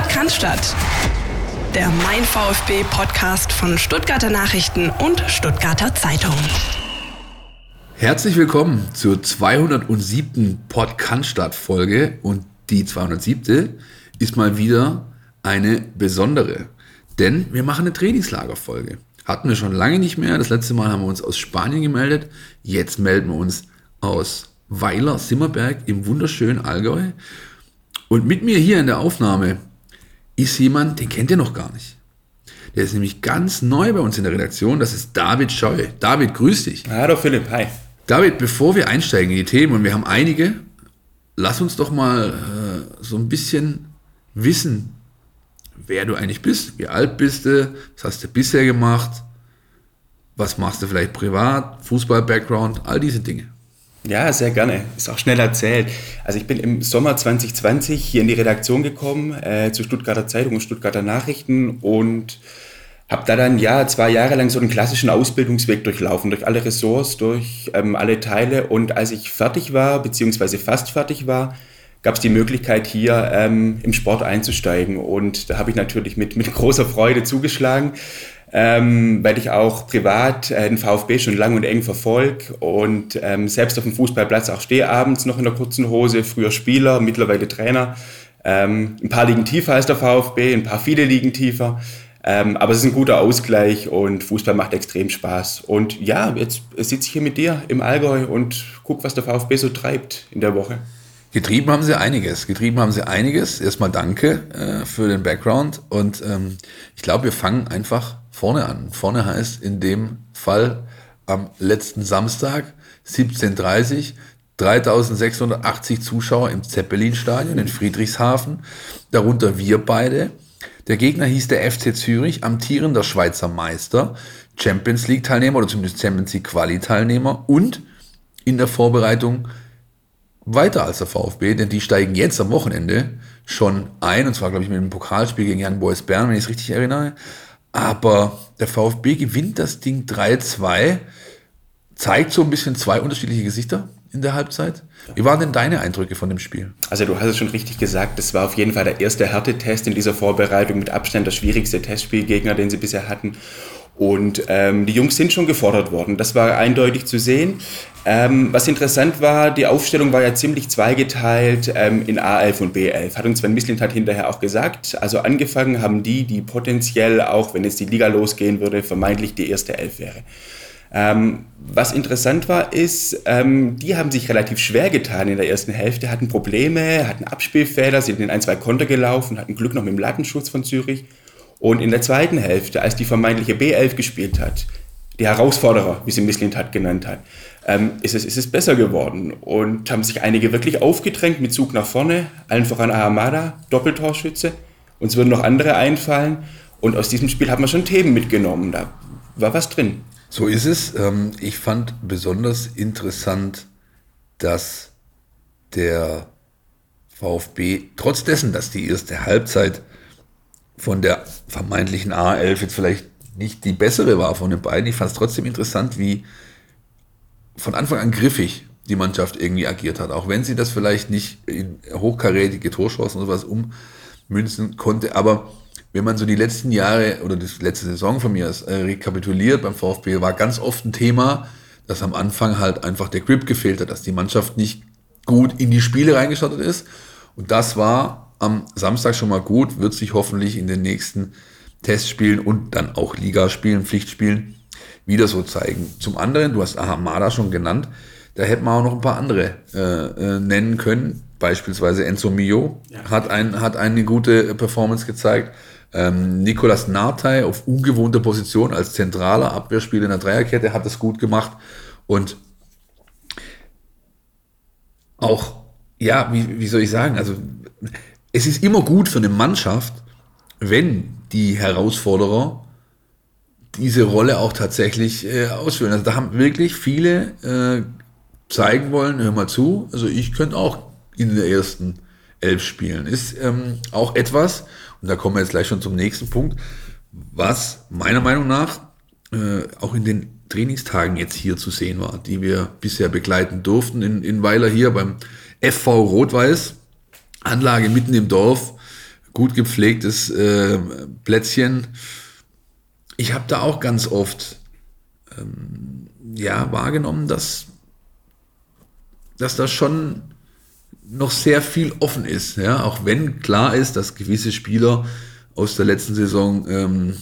Podcast der Mein VfB Podcast von Stuttgarter Nachrichten und Stuttgarter Zeitung. Herzlich willkommen zur 207. Podcast Folge und die 207. ist mal wieder eine besondere, denn wir machen eine Trainingslagerfolge. Hatten wir schon lange nicht mehr. Das letzte Mal haben wir uns aus Spanien gemeldet. Jetzt melden wir uns aus Weiler Simmerberg im wunderschönen Allgäu. Und mit mir hier in der Aufnahme ist jemand, den kennt ihr noch gar nicht. Der ist nämlich ganz neu bei uns in der Redaktion. Das ist David Scheu. David, grüß dich. Hallo Philipp, hi. David, bevor wir einsteigen in die Themen, und wir haben einige, lass uns doch mal äh, so ein bisschen wissen, wer du eigentlich bist. Wie alt bist du? Was hast du bisher gemacht? Was machst du vielleicht privat? Fußball-Background? All diese Dinge. Ja, sehr gerne. Ist auch schnell erzählt. Also ich bin im Sommer 2020 hier in die Redaktion gekommen, äh, zu Stuttgarter Zeitung und Stuttgarter Nachrichten und habe da dann ja zwei Jahre lang so einen klassischen Ausbildungsweg durchlaufen, durch alle Ressorts, durch ähm, alle Teile. Und als ich fertig war, beziehungsweise fast fertig war, gab es die Möglichkeit, hier ähm, im Sport einzusteigen. Und da habe ich natürlich mit, mit großer Freude zugeschlagen ähm, weil ich auch privat äh, den VfB schon lang und eng verfolge und ähm, selbst auf dem Fußballplatz auch stehe abends noch in der kurzen Hose, früher Spieler, mittlerweile Trainer. Ähm, ein paar liegen tiefer als der VfB, ein paar viele liegen tiefer. Ähm, aber es ist ein guter Ausgleich und Fußball macht extrem Spaß. Und ja, jetzt sitze ich hier mit dir im Allgäu und guck, was der VfB so treibt in der Woche. Getrieben haben sie einiges. Getrieben haben sie einiges. Erstmal danke äh, für den Background. Und ähm, ich glaube, wir fangen einfach vorne an. Vorne heißt in dem Fall am letzten Samstag 17.30 3680 Zuschauer im Zeppelin-Stadion in Friedrichshafen, darunter wir beide. Der Gegner hieß der FC Zürich, amtierender Schweizer Meister, Champions League-Teilnehmer oder zumindest Champions League-Quali-Teilnehmer und in der Vorbereitung weiter als der VfB, denn die steigen jetzt am Wochenende schon ein, und zwar, glaube ich, mit einem Pokalspiel gegen Jan Boys Bern, wenn ich es richtig erinnere. Aber der VfB gewinnt das Ding 3-2, zeigt so ein bisschen zwei unterschiedliche Gesichter in der Halbzeit. Wie waren denn deine Eindrücke von dem Spiel? Also du hast es schon richtig gesagt, das war auf jeden Fall der erste Härtetest in dieser Vorbereitung, mit Abstand der schwierigste Testspielgegner, den sie bisher hatten. Und ähm, die Jungs sind schon gefordert worden. Das war eindeutig zu sehen. Ähm, was interessant war, die Aufstellung war ja ziemlich zweigeteilt ähm, in A11 und B11. Hat uns Sven Mislint hat hinterher auch gesagt. Also angefangen haben die, die potenziell, auch wenn jetzt die Liga losgehen würde, vermeintlich die erste Elf wäre. Ähm, was interessant war, ist, ähm, die haben sich relativ schwer getan in der ersten Hälfte, hatten Probleme, hatten Abspielfehler, sind in ein, zwei Konter gelaufen, hatten Glück noch mit dem Lattenschutz von Zürich und in der zweiten Hälfte, als die vermeintliche B11 gespielt hat, die Herausforderer, wie sie Misslint hat genannt hat, ähm, ist, es, ist es besser geworden. Und haben sich einige wirklich aufgedrängt mit Zug nach vorne, allen voran Ahamada, Doppeltorschütze. Uns würden noch andere einfallen. Und aus diesem Spiel haben wir schon Themen mitgenommen. Da war was drin. So ist es. Ähm, ich fand besonders interessant, dass der VfB, trotz dessen, dass die erste Halbzeit von der vermeintlichen A11 jetzt vielleicht nicht die bessere war von den beiden. Ich fand es trotzdem interessant, wie von Anfang an griffig die Mannschaft irgendwie agiert hat. Auch wenn sie das vielleicht nicht in hochkarätige Torchancen oder sowas ummünzen konnte. Aber wenn man so die letzten Jahre oder die letzte Saison von mir aus äh, rekapituliert beim VfB, war ganz oft ein Thema, dass am Anfang halt einfach der Grip gefehlt hat, dass die Mannschaft nicht gut in die Spiele reingestartet ist. Und das war am Samstag schon mal gut, wird sich hoffentlich in den nächsten Testspielen und dann auch Ligaspielen, Pflichtspielen wieder so zeigen. Zum anderen, du hast Ahamada schon genannt, da hätten wir auch noch ein paar andere äh, äh, nennen können. Beispielsweise Enzo Mio ja. hat, ein, hat eine gute Performance gezeigt. Ähm, Nicolas Nartey auf ungewohnter Position als zentraler Abwehrspieler in der Dreierkette hat das gut gemacht. Und auch, ja, wie, wie soll ich sagen, also es ist immer gut für eine Mannschaft, wenn die Herausforderer diese Rolle auch tatsächlich äh, ausführen. Also da haben wirklich viele äh, zeigen wollen, hör mal zu, also ich könnte auch in der ersten Elf spielen. Ist ähm, auch etwas, und da kommen wir jetzt gleich schon zum nächsten Punkt, was meiner Meinung nach äh, auch in den Trainingstagen jetzt hier zu sehen war, die wir bisher begleiten durften in, in Weiler hier beim FV Rot-Weiß. Anlage mitten im Dorf, gut gepflegtes äh, Plätzchen. Ich habe da auch ganz oft ähm, ja, wahrgenommen, dass, dass da schon noch sehr viel offen ist. Ja? Auch wenn klar ist, dass gewisse Spieler aus der letzten Saison, ähm,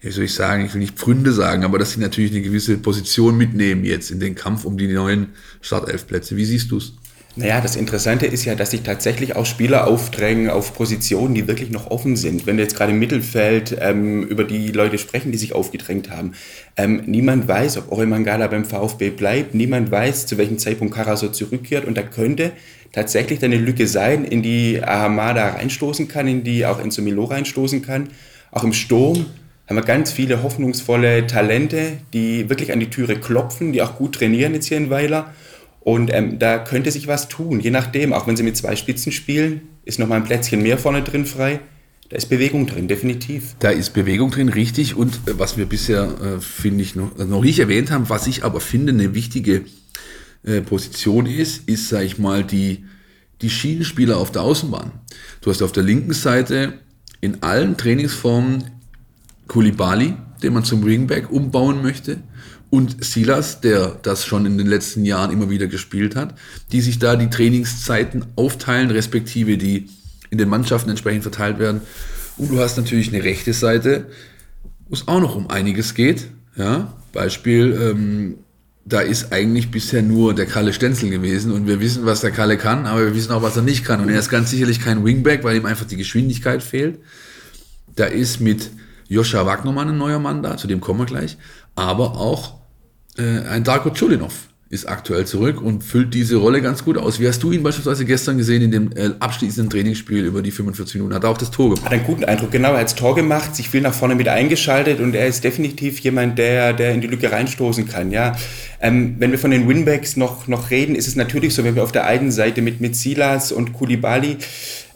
wie soll ich sagen, ich will nicht Pfründe sagen, aber dass sie natürlich eine gewisse Position mitnehmen jetzt in den Kampf um die neuen Startelfplätze. Wie siehst du es? Naja, das Interessante ist ja, dass sich tatsächlich auch Spieler aufdrängen auf Positionen, die wirklich noch offen sind. Wenn wir jetzt gerade im Mittelfeld ähm, über die Leute sprechen, die sich aufgedrängt haben. Ähm, niemand weiß, ob Oremangala beim VfB bleibt. Niemand weiß, zu welchem Zeitpunkt Karaso zurückkehrt. Und da könnte tatsächlich eine Lücke sein, in die Ahamada reinstoßen kann, in die auch Enzo Milo reinstoßen kann. Auch im Sturm haben wir ganz viele hoffnungsvolle Talente, die wirklich an die Türe klopfen, die auch gut trainieren jetzt hier in Weiler. Und ähm, da könnte sich was tun, je nachdem. Auch wenn sie mit zwei Spitzen spielen, ist noch mal ein Plätzchen mehr vorne drin frei. Da ist Bewegung drin, definitiv. Da ist Bewegung drin, richtig. Und äh, was wir bisher, äh, finde ich, noch, noch nicht erwähnt haben, was ich aber finde, eine wichtige äh, Position ist, ist, sag ich mal, die, die Schienenspieler auf der Außenbahn. Du hast auf der linken Seite in allen Trainingsformen Kulibali, den man zum Wingback umbauen möchte und Silas, der das schon in den letzten Jahren immer wieder gespielt hat, die sich da die Trainingszeiten aufteilen, respektive die in den Mannschaften entsprechend verteilt werden. Und du hast natürlich eine rechte Seite, wo es auch noch um einiges geht. Ja, Beispiel, ähm, da ist eigentlich bisher nur der Kalle Stenzel gewesen und wir wissen, was der Kalle kann, aber wir wissen auch, was er nicht kann. Und er ist ganz sicherlich kein Wingback, weil ihm einfach die Geschwindigkeit fehlt. Da ist mit Joscha Wagnermann ein neuer Mann da, zu dem kommen wir gleich, aber auch äh, ein Darko Chulinov ist aktuell zurück und füllt diese Rolle ganz gut aus. Wie hast du ihn beispielsweise gestern gesehen in dem äh, abschließenden Trainingsspiel über die 45 Minuten? Hat er auch das Tor gemacht? Hat einen guten Eindruck, genau. Er hat das Tor gemacht, sich viel nach vorne mit eingeschaltet und er ist definitiv jemand, der, der in die Lücke reinstoßen kann. Ja. Ähm, wenn wir von den Winbacks noch, noch reden, ist es natürlich so, wenn wir auf der einen Seite mit, mit Silas und Kulibali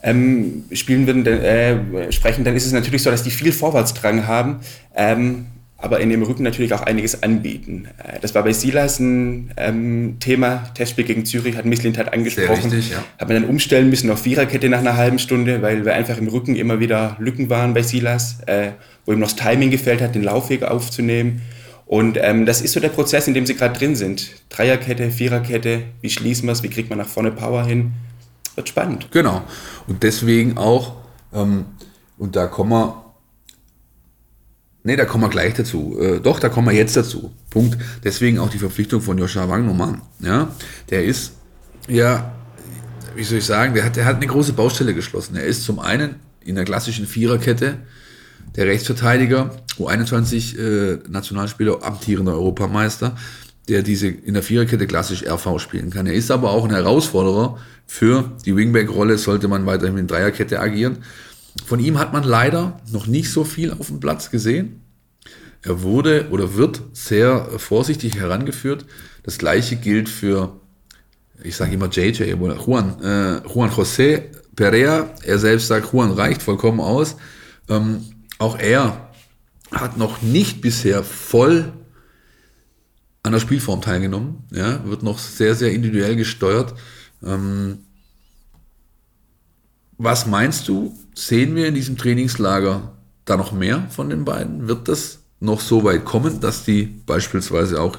ähm, spielen würden, äh, sprechen, dann ist es natürlich so, dass die viel Vorwärtsdrang haben. Ähm, aber in dem Rücken natürlich auch einiges anbieten. Äh, das war bei Silas ein ähm, Thema. Testspiel gegen Zürich hat Misslint hat angesprochen. Richtig, ja. Hat man dann umstellen müssen auf Viererkette nach einer halben Stunde, weil wir einfach im Rücken immer wieder Lücken waren bei Silas, äh, wo ihm noch das Timing gefällt hat, den Laufweg aufzunehmen. Und ähm, das ist so der Prozess, in dem sie gerade drin sind. Dreierkette, Viererkette, wie schließen wir es, wie kriegt man nach vorne Power hin? Wird spannend. Genau. Und deswegen auch, ähm, und da kommen wir Nee, da kommen wir gleich dazu. Äh, doch, da kommen wir jetzt dazu. Punkt. Deswegen auch die Verpflichtung von Joshua Wagnermann. Ja, der ist, ja, wie soll ich sagen, der hat, der hat eine große Baustelle geschlossen. Er ist zum einen in der klassischen Viererkette der Rechtsverteidiger, U21 äh, Nationalspieler, amtierender Europameister, der diese in der Viererkette klassisch RV spielen kann. Er ist aber auch ein Herausforderer für die Wingback-Rolle, sollte man weiterhin in Dreierkette agieren. Von ihm hat man leider noch nicht so viel auf dem Platz gesehen. Er wurde oder wird sehr vorsichtig herangeführt. Das gleiche gilt für, ich sage immer JJ, Juan, äh, Juan José Perea. Er selbst sagt, Juan reicht vollkommen aus. Ähm, auch er hat noch nicht bisher voll an der Spielform teilgenommen. Ja, wird noch sehr, sehr individuell gesteuert. Ähm, was meinst du, sehen wir in diesem Trainingslager da noch mehr von den beiden? Wird das noch so weit kommen, dass die beispielsweise auch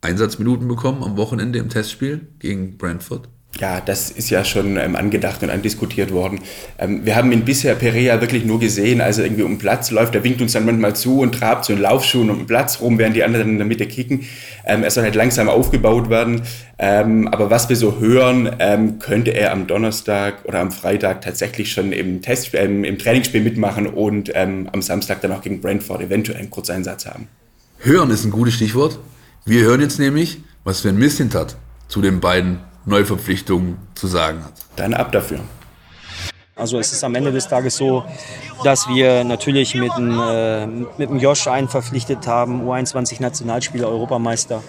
Einsatzminuten bekommen am Wochenende im Testspiel gegen Brentford? Ja, das ist ja schon ähm, angedacht und andiskutiert worden. Ähm, wir haben ihn bisher Perea wirklich nur gesehen, als er irgendwie um den Platz läuft. Er winkt uns dann manchmal zu und trabt so in Laufschuhen um den Platz rum, während die anderen in der Mitte kicken. Ähm, er soll halt langsam aufgebaut werden. Ähm, aber was wir so hören, ähm, könnte er am Donnerstag oder am Freitag tatsächlich schon im, Test, ähm, im Trainingsspiel mitmachen und am Samstag dann auch gegen Brentford eventuell einen Kurzeinsatz haben. Hören ist ein gutes Stichwort. Wir hören jetzt nämlich, was Sven Missint hat zu den beiden Neuverpflichtungen zu sagen hat. Dann ab dafür. Also es ist am Ende des Tages so, dass wir natürlich mit dem, äh, mit dem Josh einen verpflichtet haben, U21 Nationalspieler, Europameister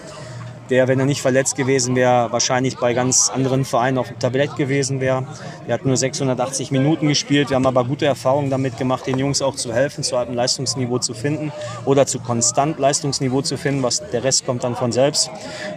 der, wenn er nicht verletzt gewesen wäre, wahrscheinlich bei ganz anderen Vereinen auf dem Tablett gewesen wäre. Er hat nur 680 Minuten gespielt. Wir haben aber gute Erfahrungen damit gemacht, den Jungs auch zu helfen, zu einem Leistungsniveau zu finden oder zu konstant Leistungsniveau zu finden. Was, der Rest kommt dann von selbst.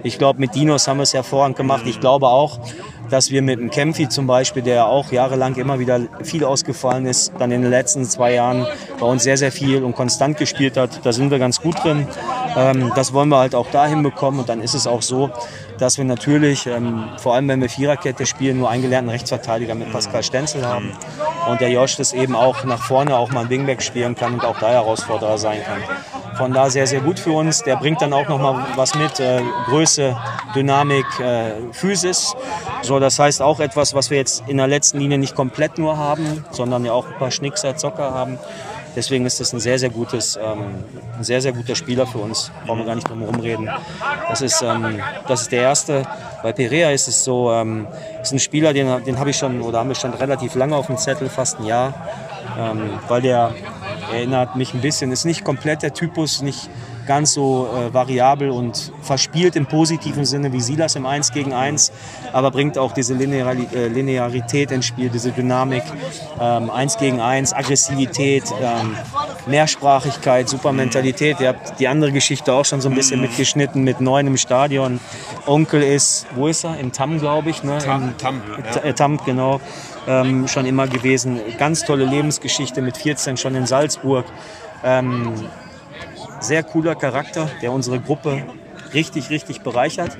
Ich glaube, mit Dinos haben wir es hervorragend gemacht. Ich glaube auch, dass wir mit dem Kempfi zum Beispiel, der auch jahrelang immer wieder viel ausgefallen ist, dann in den letzten zwei Jahren bei uns sehr, sehr viel und konstant gespielt hat. Da sind wir ganz gut drin. Ähm, das wollen wir halt auch dahin bekommen und dann ist es auch so, dass wir natürlich, ähm, vor allem wenn wir Viererkette spielen, nur einen gelernten Rechtsverteidiger mit Pascal Stenzel haben. Und der Josh das eben auch nach vorne auch mal ein Wingback spielen kann und auch da Herausforderer sein kann. Von da sehr, sehr gut für uns. Der bringt dann auch noch mal was mit. Äh, Größe, Dynamik, äh, Physis. So, das heißt auch etwas, was wir jetzt in der letzten Linie nicht komplett nur haben, sondern ja auch ein paar Schnickser, Zocker haben. Deswegen ist das ein sehr, sehr gutes, ähm, ein sehr, sehr guter Spieler für uns. Brauchen wir gar nicht drum herum reden. Das ist, ähm, das ist der erste. Bei Perea ist es so, ähm, ist ein Spieler, den, den habe ich schon oder haben wir schon relativ lange auf dem Zettel, fast ein Jahr, ähm, weil der erinnert mich ein bisschen, ist nicht komplett der Typus, nicht ganz so äh, variabel und verspielt im positiven Sinne wie Silas im 1 gegen 1, aber bringt auch diese Lineari äh, Linearität ins Spiel, diese Dynamik, ähm, 1 gegen 1, Aggressivität, ähm, Mehrsprachigkeit, super Mentalität. Ihr habt die andere Geschichte auch schon so ein bisschen mitgeschnitten mit neun im Stadion. Onkel ist, wo ist er? Im Tam, glaube ich. Ne? Tam, Tam, ja. Äh, Tam genau. Ähm, schon immer gewesen. Ganz tolle Lebensgeschichte mit 14 schon in Salzburg. Ähm, sehr cooler Charakter, der unsere Gruppe richtig, richtig bereichert.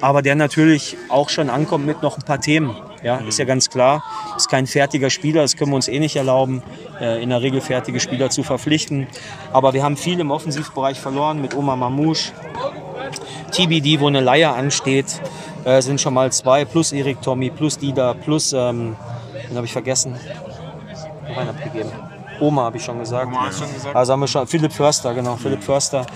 Aber der natürlich auch schon ankommt mit noch ein paar Themen. Ja, ist ja ganz klar. Ist kein fertiger Spieler, das können wir uns eh nicht erlauben, äh, in der Regel fertige Spieler zu verpflichten. Aber wir haben viel im Offensivbereich verloren mit Oma Mamouche. TBD, wo eine Leier ansteht, äh, sind schon mal zwei, plus Erik Tommy, plus Dida, plus, ähm, den habe ich vergessen, noch einen abgegeben. Oma habe ich schon gesagt. Oma schon gesagt. Also haben wir schon Philipp Förster, genau, Philipp Förster.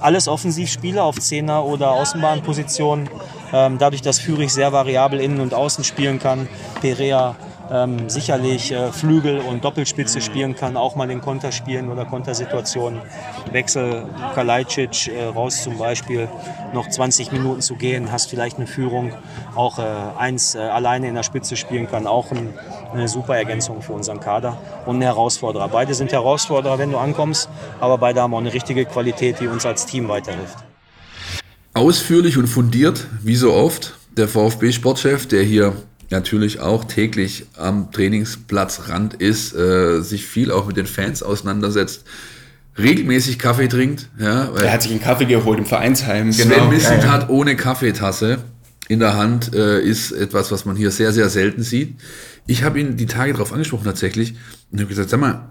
Alles Offensivspieler auf Zehner oder Außenbahnposition. Ähm, dadurch, dass Fürich sehr variabel innen und außen spielen kann. Perea ähm, sicherlich äh, Flügel und Doppelspitze spielen kann, auch mal in Konter spielen oder Kontersituationen. Wechsel Kalajdzic äh, raus zum Beispiel, noch 20 Minuten zu gehen, hast vielleicht eine Führung, auch äh, eins äh, alleine in der Spitze spielen kann, auch ein, eine super Ergänzung für unseren Kader und ein Herausforderer. Beide sind Herausforderer, wenn du ankommst, aber beide haben auch eine richtige Qualität, die uns als Team weiterhilft. Ausführlich und fundiert, wie so oft, der VfB-Sportchef, der hier natürlich auch täglich am Trainingsplatzrand ist, äh, sich viel auch mit den Fans auseinandersetzt, regelmäßig Kaffee trinkt. Ja, er hat sich einen Kaffee geholt im Vereinsheim. Sven genau. Missentat ja, ja. ohne Kaffeetasse in der Hand äh, ist etwas, was man hier sehr, sehr selten sieht. Ich habe ihn die Tage darauf angesprochen tatsächlich und habe gesagt, sag mal,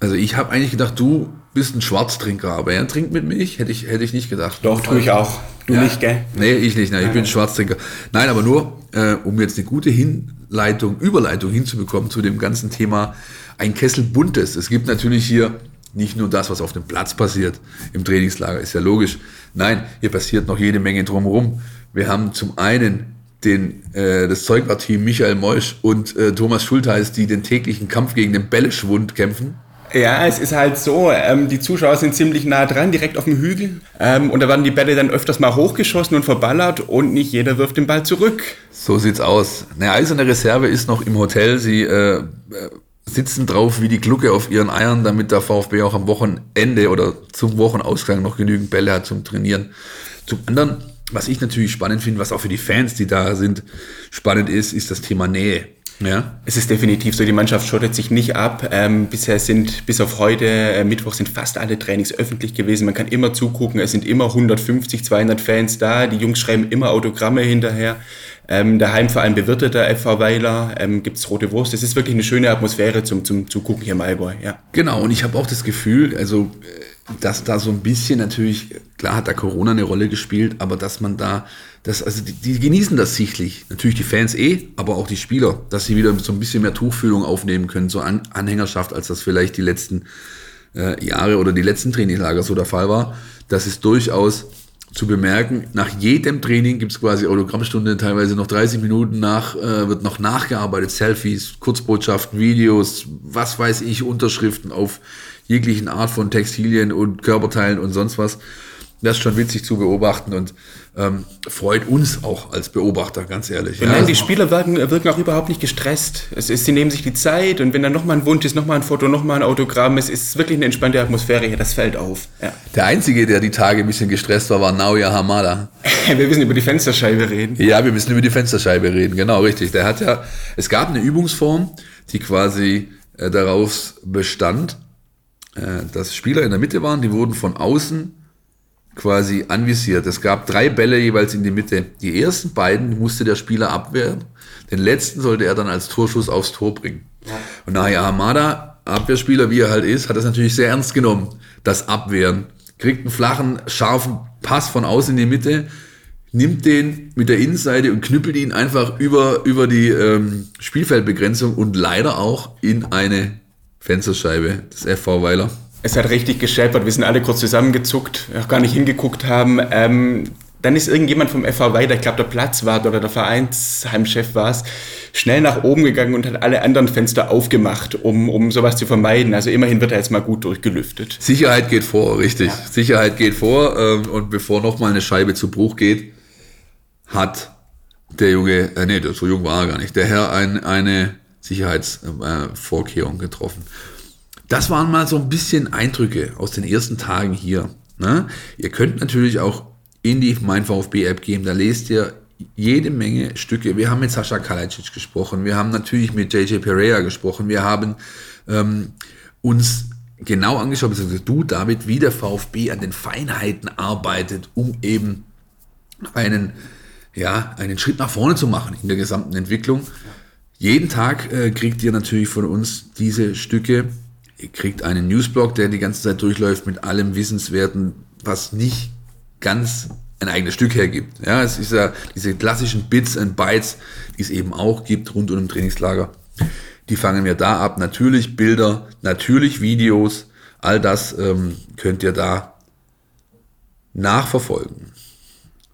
also ich habe eigentlich gedacht, du bist ein Schwarztrinker, aber er trinkt mit Milch, hätte ich, hätte ich nicht gedacht. Doch, tue ich auch. Du ja. nicht, gell? Nee, ich nicht. Nein, ich bin Schwarztrinker. Nein, aber nur, äh, um jetzt eine gute Hinleitung, Überleitung hinzubekommen zu dem ganzen Thema ein Kessel Buntes. Es gibt natürlich hier nicht nur das, was auf dem Platz passiert im Trainingslager, ist ja logisch. Nein, hier passiert noch jede Menge drumherum. Wir haben zum einen den, äh, das Zeugwart-Team Michael Meusch und äh, Thomas Schultheiß, die den täglichen Kampf gegen den Bälleschwund kämpfen. Ja, es ist halt so, ähm, die Zuschauer sind ziemlich nah dran, direkt auf dem Hügel. Ähm, und da werden die Bälle dann öfters mal hochgeschossen und verballert und nicht jeder wirft den Ball zurück. So sieht's aus. Eine eiserne Reserve ist noch im Hotel. Sie äh, äh, sitzen drauf wie die Glucke auf ihren Eiern, damit der VfB auch am Wochenende oder zum Wochenausgang noch genügend Bälle hat zum Trainieren. Zum anderen, was ich natürlich spannend finde, was auch für die Fans, die da sind, spannend ist, ist das Thema Nähe. Ja. Es ist definitiv so, die Mannschaft schottet sich nicht ab. Ähm, bisher sind, bis auf heute, äh, Mittwoch sind fast alle Trainings öffentlich gewesen. Man kann immer zugucken, es sind immer 150, 200 Fans da. Die Jungs schreiben immer Autogramme hinterher. Ähm, der Heimverein bewirtet der FV Weiler, ähm, gibt es rote Wurst. Es ist wirklich eine schöne Atmosphäre zum, zum Zugucken hier im Allgäu. Ja. Genau, und ich habe auch das Gefühl, also dass da so ein bisschen natürlich, klar hat da Corona eine Rolle gespielt, aber dass man da, das, also die, die genießen das sichtlich. Natürlich die Fans eh, aber auch die Spieler, dass sie wieder so ein bisschen mehr Tuchfühlung aufnehmen können, so An Anhängerschaft, als das vielleicht die letzten äh, Jahre oder die letzten Trainingslager so der Fall war. Das ist durchaus zu bemerken. Nach jedem Training gibt es quasi Autogrammstunde, teilweise noch 30 Minuten nach, äh, wird noch nachgearbeitet, Selfies, Kurzbotschaften, Videos, was weiß ich, Unterschriften auf jeglichen Art von Textilien und Körperteilen und sonst was. das ist schon witzig zu beobachten und ähm, freut uns auch als Beobachter, ganz ehrlich. Ja, nein, die Spieler wirken, wirken auch überhaupt nicht gestresst. Es ist, sie nehmen sich die Zeit und wenn dann nochmal ein Wunsch ist, nochmal ein Foto, nochmal ein Autogramm, es ist wirklich eine entspannte Atmosphäre hier, das fällt auf. Ja. Der Einzige, der die Tage ein bisschen gestresst war, war Naoya Hamada. wir müssen über die Fensterscheibe reden. Ja, wir müssen über die Fensterscheibe reden, genau, richtig. Der hat ja, es gab eine Übungsform, die quasi äh, daraus bestand, dass Spieler in der Mitte waren, die wurden von außen quasi anvisiert. Es gab drei Bälle jeweils in die Mitte. Die ersten beiden musste der Spieler abwehren. Den letzten sollte er dann als Torschuss aufs Tor bringen. Und nachher Hamada, Abwehrspieler wie er halt ist, hat das natürlich sehr ernst genommen, das Abwehren. Kriegt einen flachen, scharfen Pass von außen in die Mitte, nimmt den mit der Innenseite und knüppelt ihn einfach über, über die ähm, Spielfeldbegrenzung und leider auch in eine Fensterscheibe des FV Weiler. Es hat richtig gescheppert, wir sind alle kurz zusammengezuckt, auch gar nicht hingeguckt haben. Ähm, dann ist irgendjemand vom FV weiter, ich glaube der Platzwart oder der Vereinsheimchef war es, schnell nach oben gegangen und hat alle anderen Fenster aufgemacht, um, um sowas zu vermeiden. Also immerhin wird er jetzt mal gut durchgelüftet. Sicherheit geht vor, richtig. Ja. Sicherheit geht vor ähm, und bevor nochmal eine Scheibe zu Bruch geht, hat der Junge, äh, nee, so jung war er gar nicht, der Herr ein, eine Sicherheitsvorkehrung äh, getroffen. Das waren mal so ein bisschen Eindrücke aus den ersten Tagen hier. Ne? Ihr könnt natürlich auch in die Mein VfB App gehen, da lest ihr jede Menge Stücke. Wir haben mit Sascha Kalajdzic gesprochen, wir haben natürlich mit JJ Pereira gesprochen, wir haben ähm, uns genau angeschaut, beziehungsweise du, David, wie der VfB an den Feinheiten arbeitet, um eben einen, ja, einen Schritt nach vorne zu machen in der gesamten Entwicklung. Jeden Tag äh, kriegt ihr natürlich von uns diese Stücke ihr kriegt einen Newsblog, der die ganze Zeit durchläuft mit allem Wissenswerten, was nicht ganz ein eigenes Stück hergibt. Ja, es ist ja diese klassischen Bits and Bytes, die es eben auch gibt rund um ein Trainingslager. Die fangen wir da ab. Natürlich Bilder, natürlich Videos, all das ähm, könnt ihr da nachverfolgen.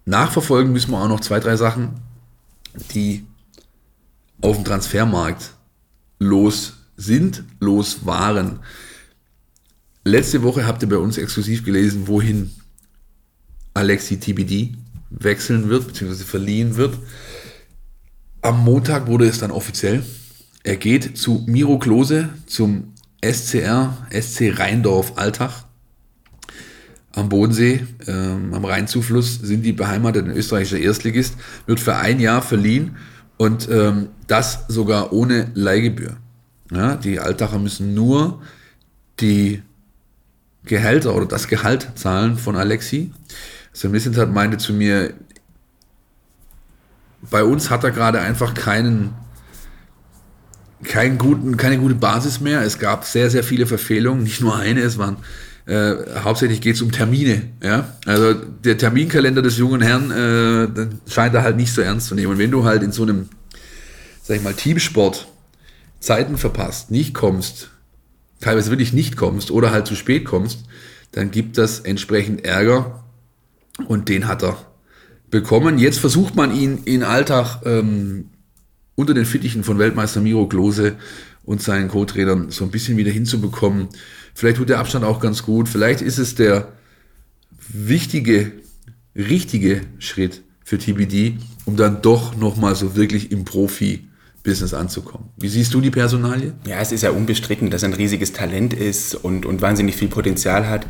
Nachverfolgen müssen wir auch noch zwei, drei Sachen, die auf dem Transfermarkt los sind, los waren. Letzte Woche habt ihr bei uns exklusiv gelesen, wohin Alexi TBD wechseln wird, beziehungsweise verliehen wird. Am Montag wurde es dann offiziell. Er geht zu Miro Klose, zum SCR, SC Rheindorf Altach. Am Bodensee, ähm, am Rheinzufluss, sind die beheimatet, ein österreichischer Erstligist, wird für ein Jahr verliehen und ähm, das sogar ohne Leihgebühr. Ja, die Altacher müssen nur die Gehälter oder das Gehalt zahlen von Alexi. Sven Missentat meinte zu mir, bei uns hat er gerade einfach keinen, keinen guten, keine gute Basis mehr. Es gab sehr, sehr viele Verfehlungen, nicht nur eine, es waren äh, hauptsächlich geht es um Termine. Ja? Also der Terminkalender des jungen Herrn äh, scheint er halt nicht so ernst zu nehmen. Und wenn du halt in so einem, sag ich mal, Teamsport Zeiten verpasst, nicht kommst, teilweise wirklich nicht kommst oder halt zu spät kommst, dann gibt das entsprechend Ärger und den hat er bekommen. Jetzt versucht man ihn in Alltag ähm, unter den Fittichen von Weltmeister Miro Klose und seinen Co-Trainern so ein bisschen wieder hinzubekommen. Vielleicht tut der Abstand auch ganz gut. Vielleicht ist es der wichtige, richtige Schritt für TBD, um dann doch nochmal so wirklich im Profi Business anzukommen. Wie siehst du die Personalie? Ja, es ist ja unbestritten, dass er ein riesiges Talent ist und, und wahnsinnig viel Potenzial hat.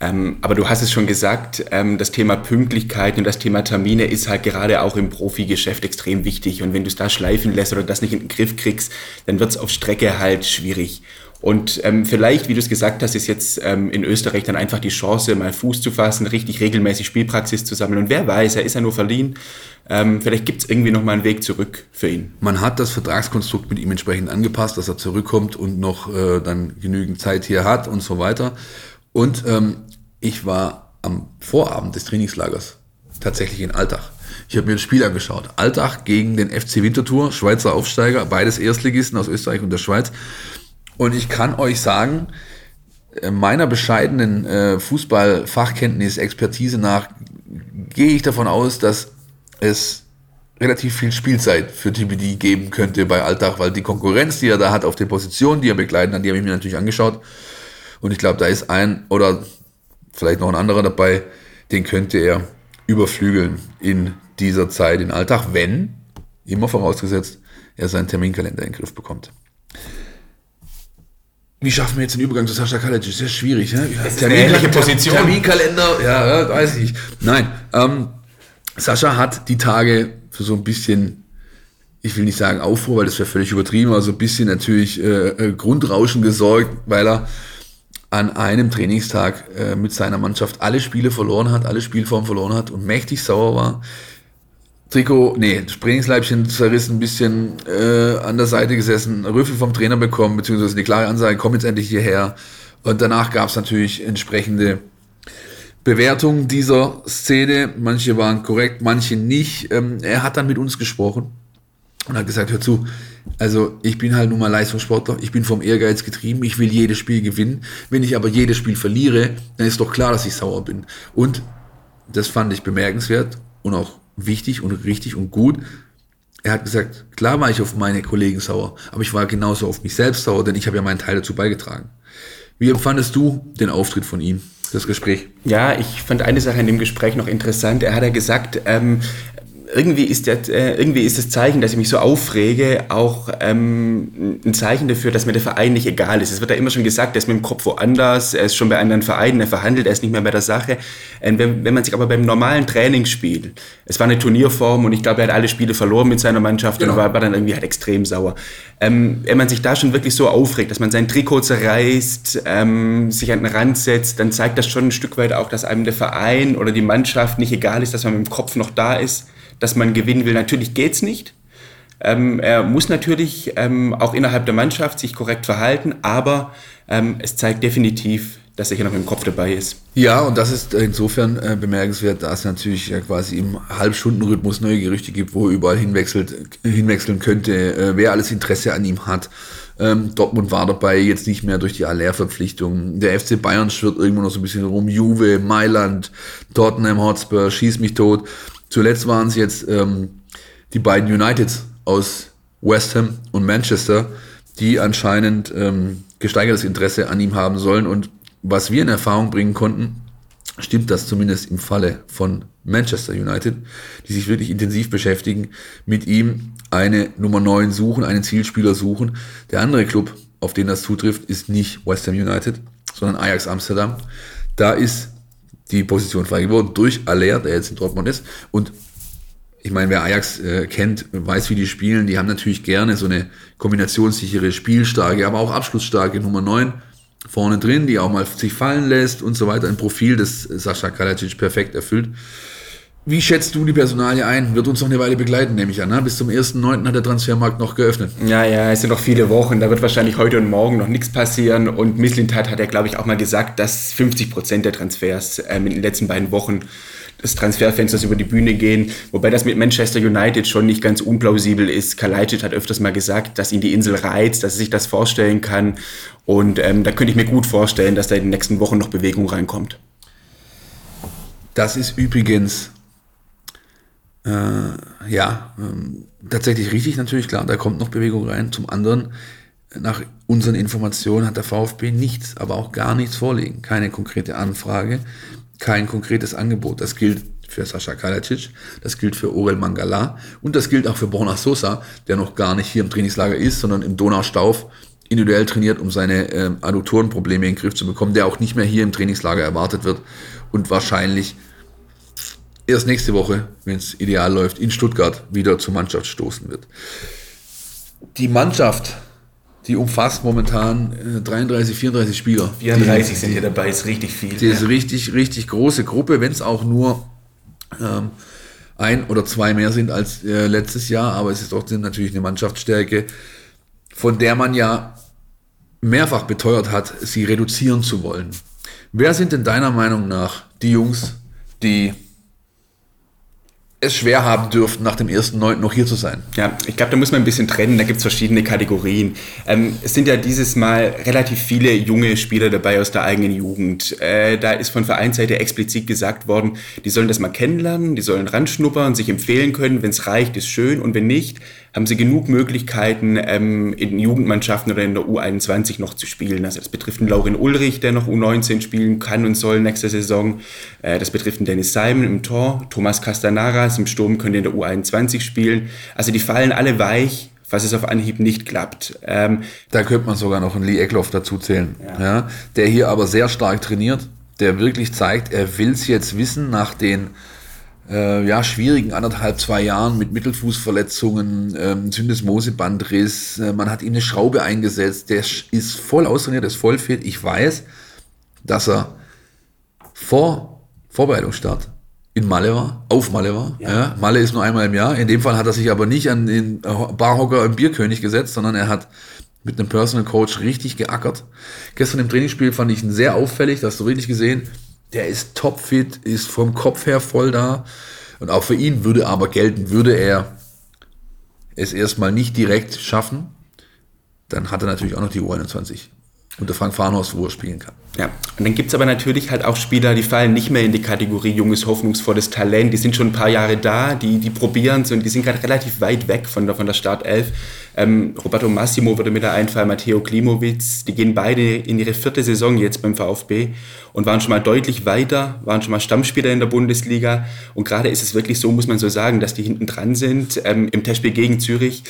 Ähm, aber du hast es schon gesagt, ähm, das Thema Pünktlichkeit und das Thema Termine ist halt gerade auch im Profigeschäft extrem wichtig. Und wenn du es da schleifen lässt oder das nicht in den Griff kriegst, dann wird es auf Strecke halt schwierig. Und ähm, vielleicht, wie du es gesagt hast, ist jetzt ähm, in Österreich dann einfach die Chance, mal Fuß zu fassen, richtig regelmäßig Spielpraxis zu sammeln. Und wer weiß, er ist ja nur verliehen. Ähm, vielleicht gibt es irgendwie nochmal einen Weg zurück für ihn. Man hat das Vertragskonstrukt mit ihm entsprechend angepasst, dass er zurückkommt und noch äh, dann genügend Zeit hier hat und so weiter. Und ähm, ich war am Vorabend des Trainingslagers tatsächlich in Alltag. Ich habe mir das Spiel angeschaut. Alltag gegen den FC Winterthur, Schweizer Aufsteiger, beides Erstligisten aus Österreich und der Schweiz. Und ich kann euch sagen, äh, meiner bescheidenen äh, Fußballfachkenntnis, Expertise nach, gehe ich davon aus, dass es relativ viel Spielzeit für TBD geben könnte bei Alltag, weil die Konkurrenz, die er da hat auf den Positionen, die er begleiten hat, die habe ich mir natürlich angeschaut. Und ich glaube, da ist ein oder vielleicht noch ein anderer dabei, den könnte er überflügeln in dieser Zeit in Alltag, wenn, immer vorausgesetzt, er seinen Terminkalender in den Griff bekommt. Wie schaffen wir jetzt den Übergang zu Sascha Kalecic? Sehr schwierig, ne? Termin, Position. Terminkalender, ja, ja, weiß ich. Nein, ähm, Sascha hat die Tage für so ein bisschen, ich will nicht sagen Aufruhr, weil das wäre völlig übertrieben, aber so ein bisschen natürlich äh, äh, Grundrauschen gesorgt, weil er an einem Trainingstag äh, mit seiner Mannschaft alle Spiele verloren hat, alle Spielformen verloren hat und mächtig sauer war. Trikot, nee, Trainingsleibchen zerrissen, ein bisschen äh, an der Seite gesessen, Rüffel vom Trainer bekommen, beziehungsweise eine klare Ansage, komm jetzt endlich hierher. Und danach gab es natürlich entsprechende Bewertungen dieser Szene. Manche waren korrekt, manche nicht. Ähm, er hat dann mit uns gesprochen und hat gesagt, hör zu, also ich bin halt nun mal Leistungssportler, ich bin vom Ehrgeiz getrieben, ich will jedes Spiel gewinnen. Wenn ich aber jedes Spiel verliere, dann ist doch klar, dass ich sauer bin. Und das fand ich bemerkenswert und auch wichtig und richtig und gut. Er hat gesagt, klar war ich auf meine Kollegen sauer, aber ich war genauso auf mich selbst sauer, denn ich habe ja meinen Teil dazu beigetragen. Wie empfandest du den Auftritt von ihm, das Gespräch? Ja, ich fand eine Sache in dem Gespräch noch interessant. Er hat ja gesagt, ähm, irgendwie ist, der, äh, irgendwie ist das Zeichen, dass ich mich so aufrege, auch ähm, ein Zeichen dafür, dass mir der Verein nicht egal ist. Es wird ja immer schon gesagt, er ist mit dem Kopf woanders, er ist schon bei anderen Vereinen, er verhandelt, er ist nicht mehr bei der Sache. Ähm, wenn, wenn man sich aber beim normalen Trainingsspiel, es war eine Turnierform und ich glaube, er hat alle Spiele verloren mit seiner Mannschaft genau. und war, war, dann irgendwie halt extrem sauer. Ähm, wenn man sich da schon wirklich so aufregt, dass man sein Trikot zerreißt, ähm, sich an den Rand setzt, dann zeigt das schon ein Stück weit auch, dass einem der Verein oder die Mannschaft nicht egal ist, dass man mit dem Kopf noch da ist dass man gewinnen will. Natürlich geht's nicht. Ähm, er muss natürlich ähm, auch innerhalb der Mannschaft sich korrekt verhalten, aber ähm, es zeigt definitiv, dass er hier noch im Kopf dabei ist. Ja, und das ist insofern äh, bemerkenswert, da es natürlich ja quasi im Halbstundenrhythmus neue Gerüchte gibt, wo er überall hinwechselt, hinwechseln könnte, äh, wer alles Interesse an ihm hat. Ähm, Dortmund war dabei, jetzt nicht mehr durch die Aller-Verpflichtung. Der FC Bayern schwirrt irgendwo noch so ein bisschen rum. Juve, Mailand, Tottenham Hotspur, schieß mich tot. Zuletzt waren es jetzt ähm, die beiden Uniteds aus West Ham und Manchester, die anscheinend ähm, gesteigertes Interesse an ihm haben sollen. Und was wir in Erfahrung bringen konnten, stimmt das zumindest im Falle von Manchester United, die sich wirklich intensiv beschäftigen, mit ihm eine Nummer 9 suchen, einen Zielspieler suchen. Der andere Club, auf den das zutrifft, ist nicht West Ham United, sondern Ajax Amsterdam. Da ist die Position frei geworden durch Aller, der jetzt in Dortmund ist. Und ich meine, wer Ajax äh, kennt, weiß, wie die spielen. Die haben natürlich gerne so eine kombinationssichere, spielstarke, aber auch abschlussstarke Nummer 9 vorne drin, die auch mal sich fallen lässt und so weiter. Ein Profil, das Sascha Kalacic perfekt erfüllt. Wie schätzt du die Personalie ein? Wird uns noch eine Weile begleiten, nehme ich an. Ne? Bis zum 1.9. hat der Transfermarkt noch geöffnet. Ja, ja, es sind noch viele Wochen. Da wird wahrscheinlich heute und morgen noch nichts passieren. Und Mislintat hat ja, glaube ich, auch mal gesagt, dass 50 Prozent der Transfers ähm, in den letzten beiden Wochen des Transferfensters über die Bühne gehen. Wobei das mit Manchester United schon nicht ganz unplausibel ist. Kalajdzic hat öfters mal gesagt, dass ihn die Insel reizt, dass er sich das vorstellen kann. Und ähm, da könnte ich mir gut vorstellen, dass da in den nächsten Wochen noch Bewegung reinkommt. Das ist übrigens äh, ja, ähm, tatsächlich richtig natürlich, klar, da kommt noch Bewegung rein. Zum anderen, nach unseren Informationen hat der VfB nichts, aber auch gar nichts vorliegen. Keine konkrete Anfrage, kein konkretes Angebot. Das gilt für Sascha Kalacic, das gilt für Orel Mangala und das gilt auch für Borna Sosa, der noch gar nicht hier im Trainingslager ist, sondern im Donaustauf individuell trainiert, um seine äh, Adduktorenprobleme in den Griff zu bekommen, der auch nicht mehr hier im Trainingslager erwartet wird und wahrscheinlich erst nächste Woche, wenn es ideal läuft, in Stuttgart wieder zur Mannschaft stoßen wird. Die Mannschaft, die umfasst momentan 33, äh, 34 Spieler. 34 die, sind hier dabei, ist richtig viel. Die ja. ist richtig, richtig große Gruppe, wenn es auch nur ähm, ein oder zwei mehr sind als äh, letztes Jahr, aber es ist trotzdem natürlich eine Mannschaftsstärke, von der man ja mehrfach beteuert hat, sie reduzieren zu wollen. Wer sind denn deiner Meinung nach die Jungs, die es schwer haben dürften, nach dem ersten Neunten noch hier zu sein. Ja, ich glaube, da muss man ein bisschen trennen, da gibt es verschiedene Kategorien. Ähm, es sind ja dieses Mal relativ viele junge Spieler dabei aus der eigenen Jugend. Äh, da ist von Vereinsseite explizit gesagt worden, die sollen das mal kennenlernen, die sollen ranschnuppern, sich empfehlen können, wenn es reicht, ist schön und wenn nicht, haben sie genug Möglichkeiten, ähm, in Jugendmannschaften oder in der U21 noch zu spielen. Also das betrifft einen Laurin Ulrich, der noch U19 spielen kann und soll nächste Saison. Äh, das betrifft einen Dennis Simon im Tor, Thomas Castanaras im Sturm könnte in der U21 spielen. Also die fallen alle weich, falls es auf Anhieb nicht klappt. Ähm, da könnte man sogar noch einen Lee Eckloff dazu zählen, ja. ja. der hier aber sehr stark trainiert, der wirklich zeigt, er will es jetzt wissen nach den äh, ja, schwierigen anderthalb, zwei Jahren mit Mittelfußverletzungen, ähm, Syndesmosebandriss, äh, man hat ihm eine Schraube eingesetzt, der ist voll austrainiert, ist voll fit. Ich weiß, dass er vor Vorbereitungsstart in Malle war, auf Malle war. Ja. ja. Malle ist nur einmal im Jahr. In dem Fall hat er sich aber nicht an den Barhocker im Bierkönig gesetzt, sondern er hat mit einem Personal Coach richtig geackert. Gestern im Trainingsspiel fand ich ihn sehr auffällig, das hast du richtig gesehen der ist topfit, ist vom Kopf her voll da. Und auch für ihn würde aber gelten, würde er es erstmal nicht direkt schaffen, dann hat er natürlich auch noch die U21 unter Frank Farnhorst, wo er spielen kann. Ja, und dann gibt es aber natürlich halt auch Spieler, die fallen nicht mehr in die Kategorie junges, hoffnungsvolles Talent. Die sind schon ein paar Jahre da, die, die probieren es und die sind gerade relativ weit weg von der, von der Startelf. Ähm, Roberto Massimo würde mir da einfallen, Matteo Klimowitz, die gehen beide in ihre vierte Saison jetzt beim VfB und waren schon mal deutlich weiter, waren schon mal Stammspieler in der Bundesliga. Und gerade ist es wirklich so, muss man so sagen, dass die hinten dran sind. Ähm, Im Testspiel gegen Zürich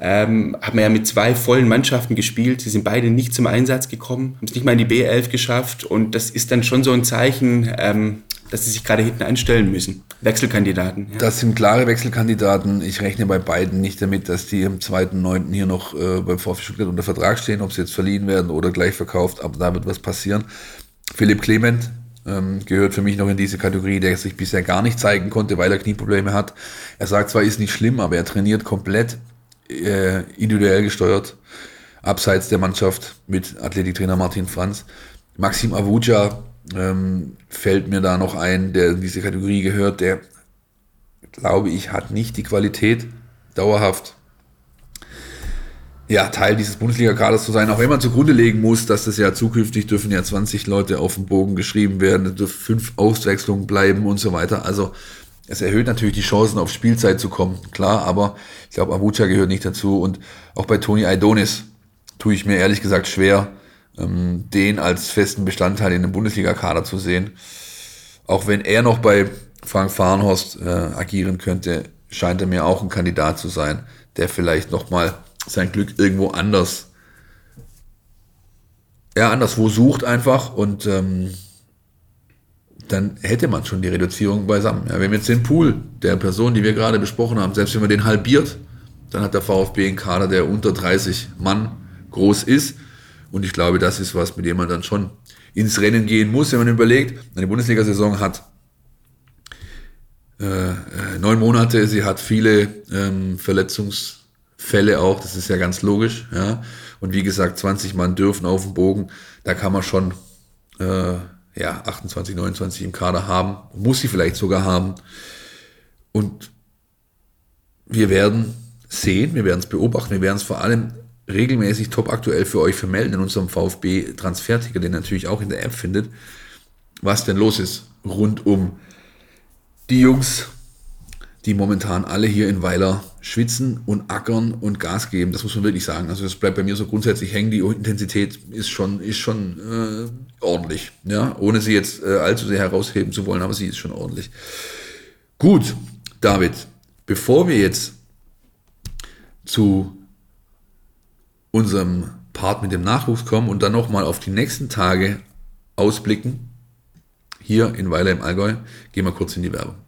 ähm, haben wir ja mit zwei vollen Mannschaften gespielt. Sie sind beide nicht zum Einsatz gekommen, haben es nicht mal in die B11 geschafft. Und das ist dann schon so ein Zeichen, ähm, dass sie sich gerade hinten anstellen müssen. Wechselkandidaten. Ja. Das sind klare Wechselkandidaten. Ich rechne bei beiden nicht damit, dass die im 2.9. hier noch äh, beim VfB Stuttgart unter Vertrag stehen, ob sie jetzt verliehen werden oder gleich verkauft. Aber da wird was passieren. Philipp Clement ähm, gehört für mich noch in diese Kategorie, der sich bisher gar nicht zeigen konnte, weil er Knieprobleme hat. Er sagt zwar, ist nicht schlimm, aber er trainiert komplett äh, individuell gesteuert, abseits der Mannschaft mit Athletiktrainer Martin Franz. Maxim Avuja ähm, fällt mir da noch ein, der in diese Kategorie gehört, der, glaube ich, hat nicht die Qualität, dauerhaft ja, Teil dieses Bundesliga-Kaders zu sein, auch wenn man zugrunde legen muss, dass das ja zukünftig dürfen ja 20 Leute auf dem Bogen geschrieben werden, dürfen fünf Auswechslungen bleiben und so weiter. Also es erhöht natürlich die Chancen, auf Spielzeit zu kommen, klar, aber ich glaube, Abuja gehört nicht dazu und auch bei Toni Aidonis tue ich mir ehrlich gesagt schwer, ähm, den als festen Bestandteil in dem Bundesliga-Kader zu sehen. Auch wenn er noch bei Frank Fahrenhorst äh, agieren könnte, scheint er mir auch ein Kandidat zu sein, der vielleicht nochmal sein Glück irgendwo anders, ja, anderswo sucht einfach und ähm, dann hätte man schon die Reduzierung beisammen. Ja, wenn jetzt den Pool der Person, die wir gerade besprochen haben, selbst wenn man den halbiert, dann hat der VfB einen Kader, der unter 30 Mann groß ist. Und ich glaube, das ist was, mit dem man dann schon ins Rennen gehen muss, wenn man überlegt, eine Bundesliga-Saison hat äh, äh neun Monate, sie hat viele ähm, Verletzungs- Fälle auch, das ist ja ganz logisch, ja. Und wie gesagt, 20 Mann dürfen auf dem Bogen, da kann man schon äh, ja, 28, 29 im Kader haben, muss sie vielleicht sogar haben. Und wir werden sehen, wir werden es beobachten, wir werden es vor allem regelmäßig top aktuell für euch vermelden in unserem VfB Transferticker, den natürlich auch in der App findet, was denn los ist rund um die Jungs, die momentan alle hier in Weiler schwitzen und ackern und Gas geben. Das muss man wirklich sagen. Also das bleibt bei mir so grundsätzlich hängen. Die Intensität ist schon, ist schon äh, ordentlich. Ja, ohne sie jetzt äh, allzu sehr herausheben zu wollen, aber sie ist schon ordentlich. Gut, David, bevor wir jetzt zu unserem Part mit dem Nachwuchs kommen und dann nochmal auf die nächsten Tage ausblicken, hier in Weiler im Allgäu, gehen wir kurz in die Werbung.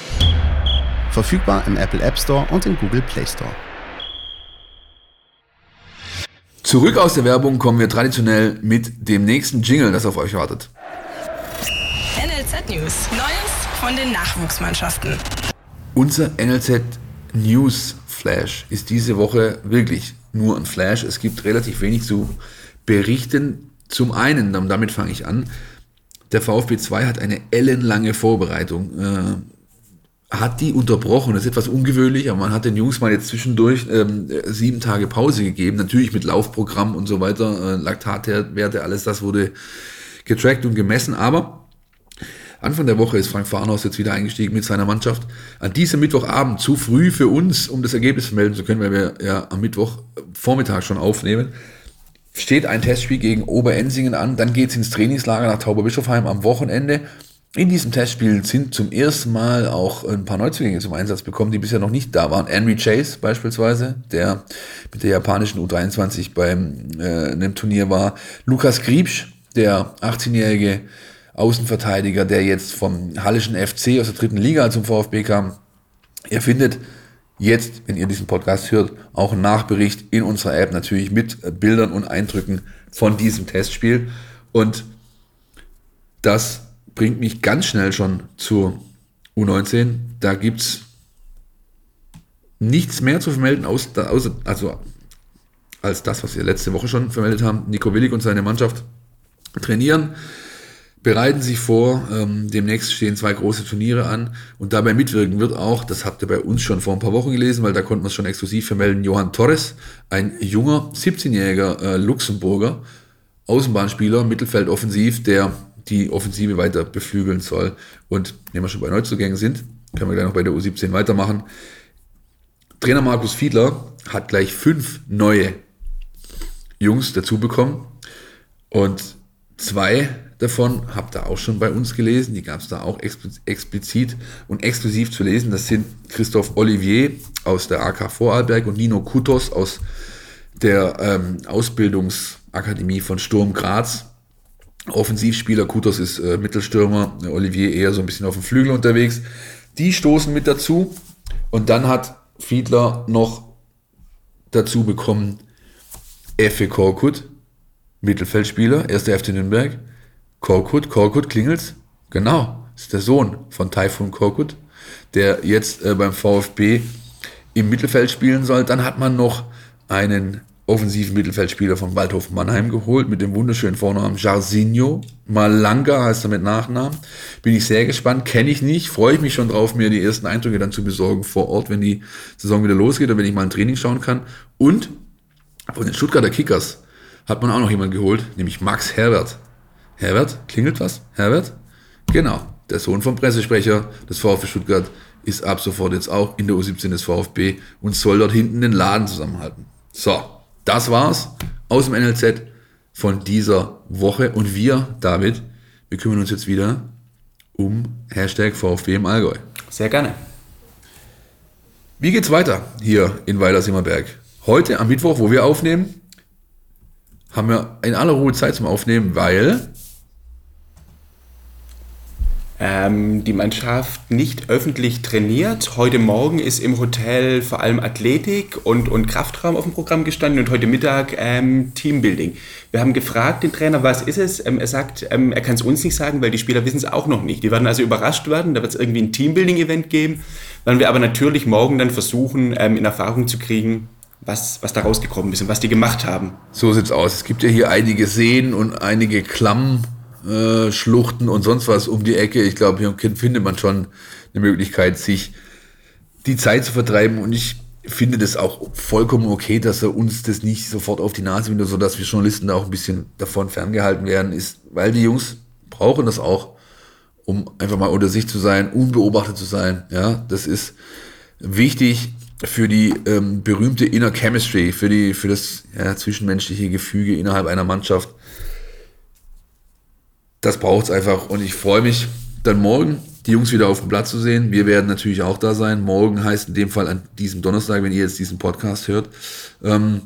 Verfügbar im Apple App Store und im Google Play Store. Zurück aus der Werbung kommen wir traditionell mit dem nächsten Jingle, das auf euch wartet. NLZ News. Neues von den Nachwuchsmannschaften. Unser NLZ News Flash ist diese Woche wirklich nur ein Flash. Es gibt relativ wenig zu berichten. Zum einen, und damit fange ich an, der VfB 2 hat eine ellenlange Vorbereitung. Äh, hat die unterbrochen. Das ist etwas ungewöhnlich, aber man hat den Jungs mal jetzt zwischendurch ähm, sieben Tage Pause gegeben. Natürlich mit Laufprogramm und so weiter, äh, Laktatwerte, alles das wurde getrackt und gemessen. Aber Anfang der Woche ist Frank Farnhaus jetzt wieder eingestiegen mit seiner Mannschaft. An diesem Mittwochabend zu früh für uns, um das Ergebnis vermelden zu können, weil wir ja am Mittwochvormittag schon aufnehmen steht ein Testspiel gegen Oberensingen an, dann geht es ins Trainingslager nach Tauberbischofheim am Wochenende. In diesem Testspiel sind zum ersten Mal auch ein paar Neuzugänge zum Einsatz bekommen, die bisher noch nicht da waren. Henry Chase beispielsweise, der mit der japanischen U23 beim äh, einem Turnier war. Lukas Griebsch, der 18-jährige Außenverteidiger, der jetzt vom Hallischen FC aus der dritten Liga zum VfB kam. Er findet jetzt, wenn ihr diesen Podcast hört, auch einen Nachbericht in unserer App natürlich mit Bildern und Eindrücken von diesem Testspiel. Und das bringt mich ganz schnell schon zur U19. Da gibt es nichts mehr zu vermelden, außer, also als das, was wir letzte Woche schon vermeldet haben. Nico Willig und seine Mannschaft trainieren bereiten sich vor. Ähm, demnächst stehen zwei große Turniere an und dabei mitwirken wird auch, das habt ihr bei uns schon vor ein paar Wochen gelesen, weil da konnten wir es schon exklusiv vermelden, Johann Torres, ein junger 17-jähriger äh, Luxemburger Außenbahnspieler, Mittelfeld offensiv, der die Offensive weiter beflügeln soll. Und wenn wir schon bei Neuzugängen sind, können wir gleich noch bei der U17 weitermachen. Trainer Markus Fiedler hat gleich fünf neue Jungs dazu bekommen und zwei davon habt ihr auch schon bei uns gelesen. Die gab es da auch explizit und exklusiv zu lesen. Das sind Christoph Olivier aus der AK Vorarlberg und Nino Kutos aus der ähm, Ausbildungsakademie von Sturm Graz. Offensivspieler, Kutos ist äh, Mittelstürmer, Olivier eher so ein bisschen auf dem Flügel unterwegs. Die stoßen mit dazu und dann hat Fiedler noch dazu bekommen Effe Korkut, Mittelfeldspieler, 1. FC Nürnberg, Korkut, Korkut klingelt's? Genau, ist der Sohn von Taifun Korkut, der jetzt äh, beim VfB im Mittelfeld spielen soll. Dann hat man noch einen offensiven Mittelfeldspieler von Waldhof Mannheim geholt mit dem wunderschönen Vornamen Jarzinho. Malanga heißt er mit Nachnamen. Bin ich sehr gespannt, kenne ich nicht, freue ich mich schon drauf, mir die ersten Eindrücke dann zu besorgen vor Ort, wenn die Saison wieder losgeht und wenn ich mal ein Training schauen kann. Und von den Stuttgarter Kickers hat man auch noch jemanden geholt, nämlich Max Herbert. Herbert, klingelt was? Herbert? Genau, der Sohn vom Pressesprecher des VfB Stuttgart ist ab sofort jetzt auch in der U17 des VfB und soll dort hinten den Laden zusammenhalten. So, das war's aus dem NLZ von dieser Woche und wir, David, wir kümmern uns jetzt wieder um Hashtag VfB im Allgäu. Sehr gerne. Wie geht's weiter hier in Weilersimmerberg? Heute am Mittwoch, wo wir aufnehmen, haben wir in aller Ruhe Zeit zum Aufnehmen, weil ähm, die Mannschaft nicht öffentlich trainiert. Heute Morgen ist im Hotel vor allem Athletik und, und Kraftraum auf dem Programm gestanden und heute Mittag ähm, Teambuilding. Wir haben gefragt den Trainer, was ist es? Ähm, er sagt, ähm, er kann es uns nicht sagen, weil die Spieler wissen es auch noch nicht. Die werden also überrascht werden. Da wird es irgendwie ein Teambuilding-Event geben. Werden wir aber natürlich morgen dann versuchen, ähm, in Erfahrung zu kriegen, was, was da rausgekommen ist und was die gemacht haben. So sieht's aus. Es gibt ja hier einige Seen und einige Klamm äh, Schluchten und sonst was um die Ecke. Ich glaube, hier findet man schon eine Möglichkeit, sich die Zeit zu vertreiben. Und ich finde das auch vollkommen okay, dass er uns das nicht sofort auf die Nase windet, sodass wir Journalisten da auch ein bisschen davon ferngehalten werden, ist, weil die Jungs brauchen das auch, um einfach mal unter sich zu sein, unbeobachtet zu sein. Ja, das ist wichtig für die ähm, berühmte Inner Chemistry, für die, für das ja, zwischenmenschliche Gefüge innerhalb einer Mannschaft das braucht es einfach. Und ich freue mich dann morgen, die Jungs wieder auf dem Platz zu sehen. Wir werden natürlich auch da sein. Morgen heißt in dem Fall an diesem Donnerstag, wenn ihr jetzt diesen Podcast hört. Ähm,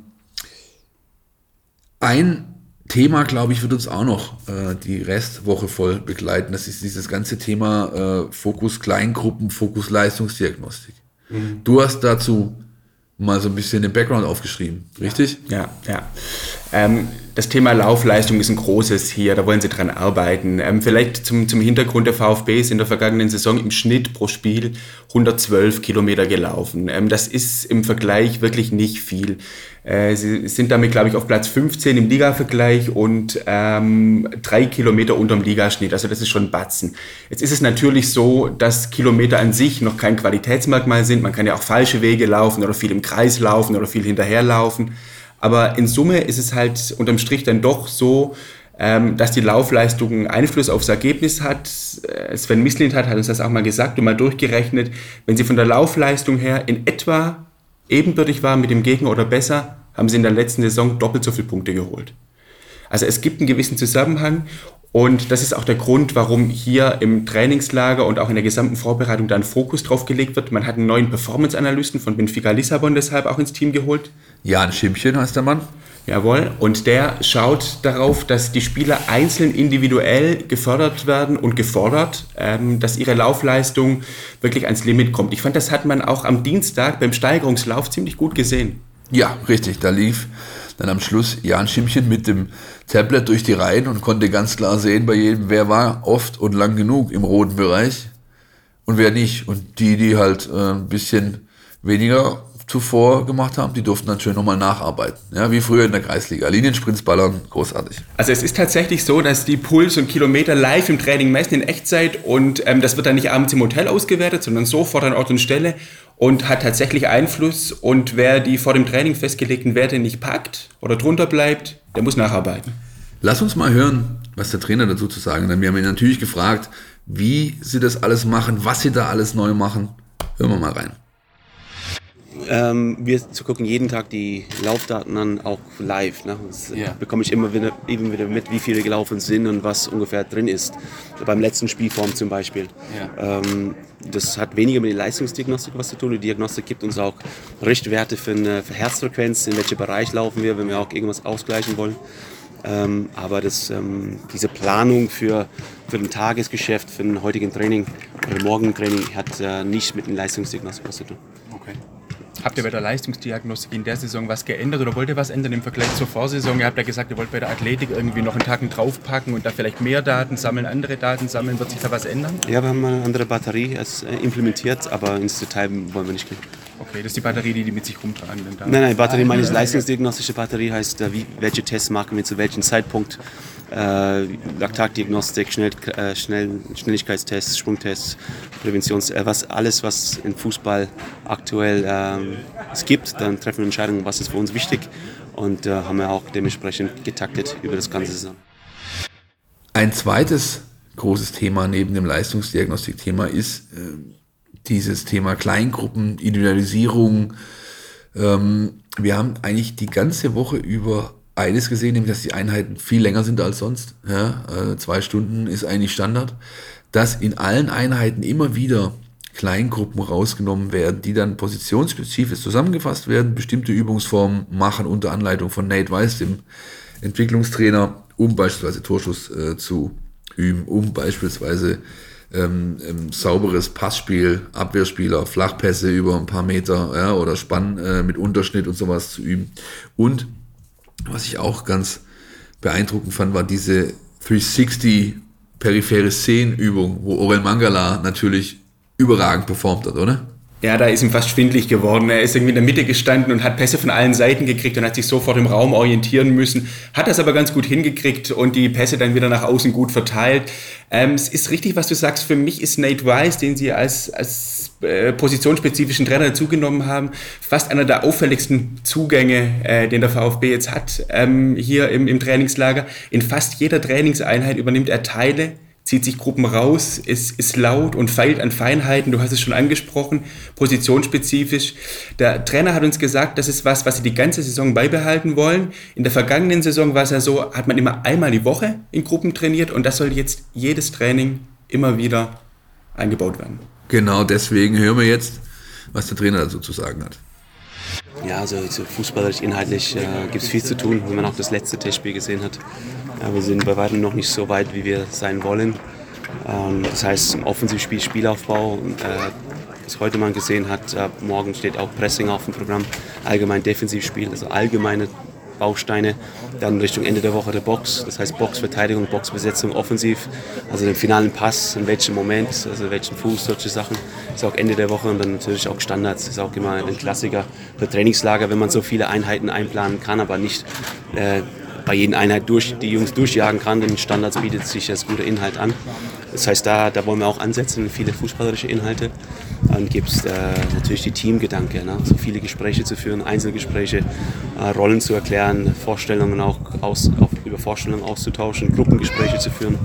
ein Thema, glaube ich, wird uns auch noch äh, die Restwoche voll begleiten. Das ist dieses ganze Thema äh, Fokus Kleingruppen, Fokus Leistungsdiagnostik. Mhm. Du hast dazu mal so ein bisschen den Background aufgeschrieben, richtig? Ja, ja. Ähm, das Thema Laufleistung ist ein großes hier, da wollen sie dran arbeiten. Ähm, vielleicht zum, zum Hintergrund der VfB ist in der vergangenen Saison im Schnitt pro Spiel 112 Kilometer gelaufen. Ähm, das ist im Vergleich wirklich nicht viel. Äh, sie sind damit, glaube ich, auf Platz 15 im Liga-Vergleich und ähm, drei Kilometer unterm Ligaschnitt. Also das ist schon Batzen. Jetzt ist es natürlich so, dass Kilometer an sich noch kein Qualitätsmerkmal sind. Man kann ja auch falsche Wege laufen oder viel im Kreis laufen oder viel hinterherlaufen. Aber in Summe ist es halt unterm Strich dann doch so, ähm, dass die Laufleistung Einfluss aufs Ergebnis hat. Äh, Sven Mislint hat, hat uns das auch mal gesagt und mal durchgerechnet. Wenn sie von der Laufleistung her in etwa ebenbürtig waren mit dem Gegner oder besser, haben sie in der letzten Saison doppelt so viele Punkte geholt. Also es gibt einen gewissen Zusammenhang und das ist auch der Grund, warum hier im Trainingslager und auch in der gesamten Vorbereitung dann Fokus drauf gelegt wird. Man hat einen neuen Performance-Analysten von Benfica Lissabon deshalb auch ins Team geholt. Jan Schimpchen heißt der Mann. Jawohl, und der schaut darauf, dass die Spieler einzeln individuell gefördert werden und gefordert, ähm, dass ihre Laufleistung wirklich ans Limit kommt. Ich fand, das hat man auch am Dienstag beim Steigerungslauf ziemlich gut gesehen. Ja, richtig. Da lief dann am Schluss Jan Schimpchen mit dem Tablet durch die Reihen und konnte ganz klar sehen bei jedem, wer war oft und lang genug im roten Bereich und wer nicht. Und die, die halt äh, ein bisschen weniger zuvor gemacht haben, die durften dann schön nochmal nacharbeiten. Ja, wie früher in der Kreisliga. Liniensprintsballern, großartig. Also es ist tatsächlich so, dass die Puls und Kilometer live im Training messen in Echtzeit und ähm, das wird dann nicht abends im Hotel ausgewertet, sondern sofort an Ort und Stelle und hat tatsächlich Einfluss. Und wer die vor dem Training festgelegten Werte nicht packt oder drunter bleibt, der muss nacharbeiten. Lass uns mal hören, was der Trainer dazu zu sagen hat. Wir haben ihn natürlich gefragt, wie sie das alles machen, was sie da alles neu machen. Hören wir mal rein. Ähm, wir gucken jeden Tag die Laufdaten an, auch live. Ne? Yeah. bekomme ich immer wieder, eben wieder mit, wie viele gelaufen sind und was ungefähr drin ist. Beim letzten Spielform zum Beispiel. Yeah. Ähm, das hat weniger mit der Leistungsdiagnostik was zu tun. Die Diagnostik gibt uns auch Richtwerte für eine für Herzfrequenz, in welchem Bereich laufen wir, wenn wir auch irgendwas ausgleichen wollen. Ähm, aber das, ähm, diese Planung für, für ein Tagesgeschäft, für ein heutigen Training oder morgen Training hat äh, nicht mit dem Leistungsdiagnostik was zu tun. Habt ihr bei der Leistungsdiagnostik in der Saison was geändert oder wollt ihr was ändern im Vergleich zur Vorsaison? Ihr habt ja gesagt, ihr wollt bei der Athletik irgendwie noch einen Tag draufpacken und da vielleicht mehr Daten sammeln, andere Daten sammeln. Wird sich da was ändern? Ja, wir haben eine andere Batterie äh, implementiert, aber ins Detail wollen wir nicht gehen. Okay, das ist die Batterie, die die mit sich rumtragen. Dann nein, nein, Batterie meine ich leistungsdiagnostische Batterie heißt, äh, wie, welche Tests machen wir zu welchem Zeitpunkt. Äh, Laktatdiagnostik, Schnell, äh, Schnell, Schnelligkeitstests, Sprungtests, Präventions, äh, was alles, was im Fußball aktuell ähm, es gibt, dann treffen wir Entscheidungen, was ist für uns wichtig und äh, haben wir auch dementsprechend getaktet über das ganze Saison. Ein zweites großes Thema neben dem Leistungsdiagnostik-Thema ist äh, dieses Thema Kleingruppen, Individualisierung. Ähm, wir haben eigentlich die ganze Woche über eines gesehen, nämlich dass die Einheiten viel länger sind als sonst. Ja, äh, zwei Stunden ist eigentlich Standard. Dass in allen Einheiten immer wieder Kleingruppen rausgenommen werden, die dann positionsspezifisch zusammengefasst werden, bestimmte Übungsformen machen unter Anleitung von Nate Weiss, dem Entwicklungstrainer, um beispielsweise Torschuss äh, zu üben, um beispielsweise ähm, ähm, sauberes Passspiel, Abwehrspieler, Flachpässe über ein paar Meter ja, oder Spann äh, mit Unterschnitt und sowas zu üben. Und was ich auch ganz beeindruckend fand, war diese 360 periphere Szenenübung, wo Orel Mangala natürlich überragend performt hat, oder? Ja, da ist ihm fast schwindlig geworden. Er ist irgendwie in der Mitte gestanden und hat Pässe von allen Seiten gekriegt und hat sich sofort im Raum orientieren müssen. Hat das aber ganz gut hingekriegt und die Pässe dann wieder nach außen gut verteilt. Ähm, es ist richtig, was du sagst. Für mich ist Nate Weiss, den sie als, als äh, positionsspezifischen Trainer dazugenommen haben, fast einer der auffälligsten Zugänge, äh, den der VfB jetzt hat, ähm, hier im, im Trainingslager. In fast jeder Trainingseinheit übernimmt er Teile zieht sich Gruppen raus, ist, ist laut und feilt an Feinheiten. Du hast es schon angesprochen, positionsspezifisch. Der Trainer hat uns gesagt, das ist was, was sie die ganze Saison beibehalten wollen. In der vergangenen Saison war es ja so, hat man immer einmal die Woche in Gruppen trainiert und das soll jetzt jedes Training immer wieder eingebaut werden. Genau deswegen hören wir jetzt, was der Trainer dazu zu sagen hat. Ja, also fußballerisch, inhaltlich äh, gibt es viel zu tun, wenn man auch das letzte Testspiel gesehen hat. Ja, wir sind bei weitem noch nicht so weit, wie wir sein wollen. Ähm, das heißt, im Offensivspiel, Spielaufbau, äh, was heute man gesehen hat, äh, morgen steht auch Pressing auf dem Programm, allgemein Defensivspiel, also allgemeine Bausteine. Dann Richtung Ende der Woche der Box, das heißt Boxverteidigung, Boxbesetzung offensiv, also den finalen Pass, in welchem Moment, also welchen Fuß, solche Sachen. Ist auch Ende der Woche und dann natürlich auch Standards, ist auch immer ein Klassiker für Trainingslager, wenn man so viele Einheiten einplanen kann, aber nicht äh, bei jeder Einheit durch, die Jungs durchjagen kann. Den Standards bietet sich das gute Inhalt an. Das heißt, da, da wollen wir auch ansetzen, viele fußballerische Inhalte. Dann gibt es äh, natürlich die Teamgedanke, ne? so viele Gespräche zu führen, Einzelgespräche, äh, Rollen zu erklären, Vorstellungen auch aus, auf, über Vorstellungen auszutauschen, Gruppengespräche zu führen.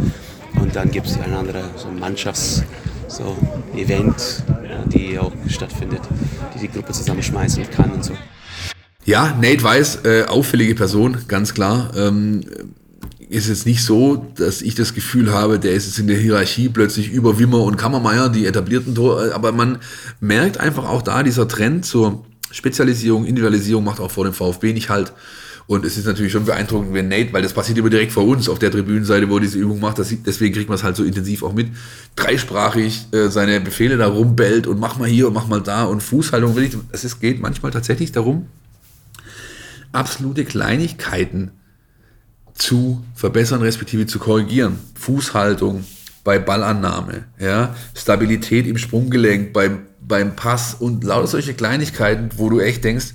Und dann gibt es die eine andere so Mannschafts- so Event, ja, die auch stattfindet, die die Gruppe zusammenschmeißen kann und so. Ja, Nate Weiß, äh, auffällige Person, ganz klar. Ähm, ist es nicht so, dass ich das Gefühl habe, der ist jetzt in der Hierarchie plötzlich über Wimmer und Kammermeier, die etablierten Tor, äh, aber man merkt einfach auch da, dieser Trend zur Spezialisierung, Individualisierung macht auch vor dem VfB nicht halt. Und es ist natürlich schon beeindruckend, wenn Nate, weil das passiert immer direkt vor uns auf der Tribünenseite, wo er diese Übung macht, das, deswegen kriegt man es halt so intensiv auch mit, dreisprachig äh, seine Befehle da rumbellt und mach mal hier und mach mal da und Fußhaltung es geht manchmal tatsächlich darum, absolute Kleinigkeiten zu verbessern, respektive zu korrigieren. Fußhaltung bei Ballannahme, ja, Stabilität im Sprunggelenk beim, beim Pass und lauter solche Kleinigkeiten, wo du echt denkst,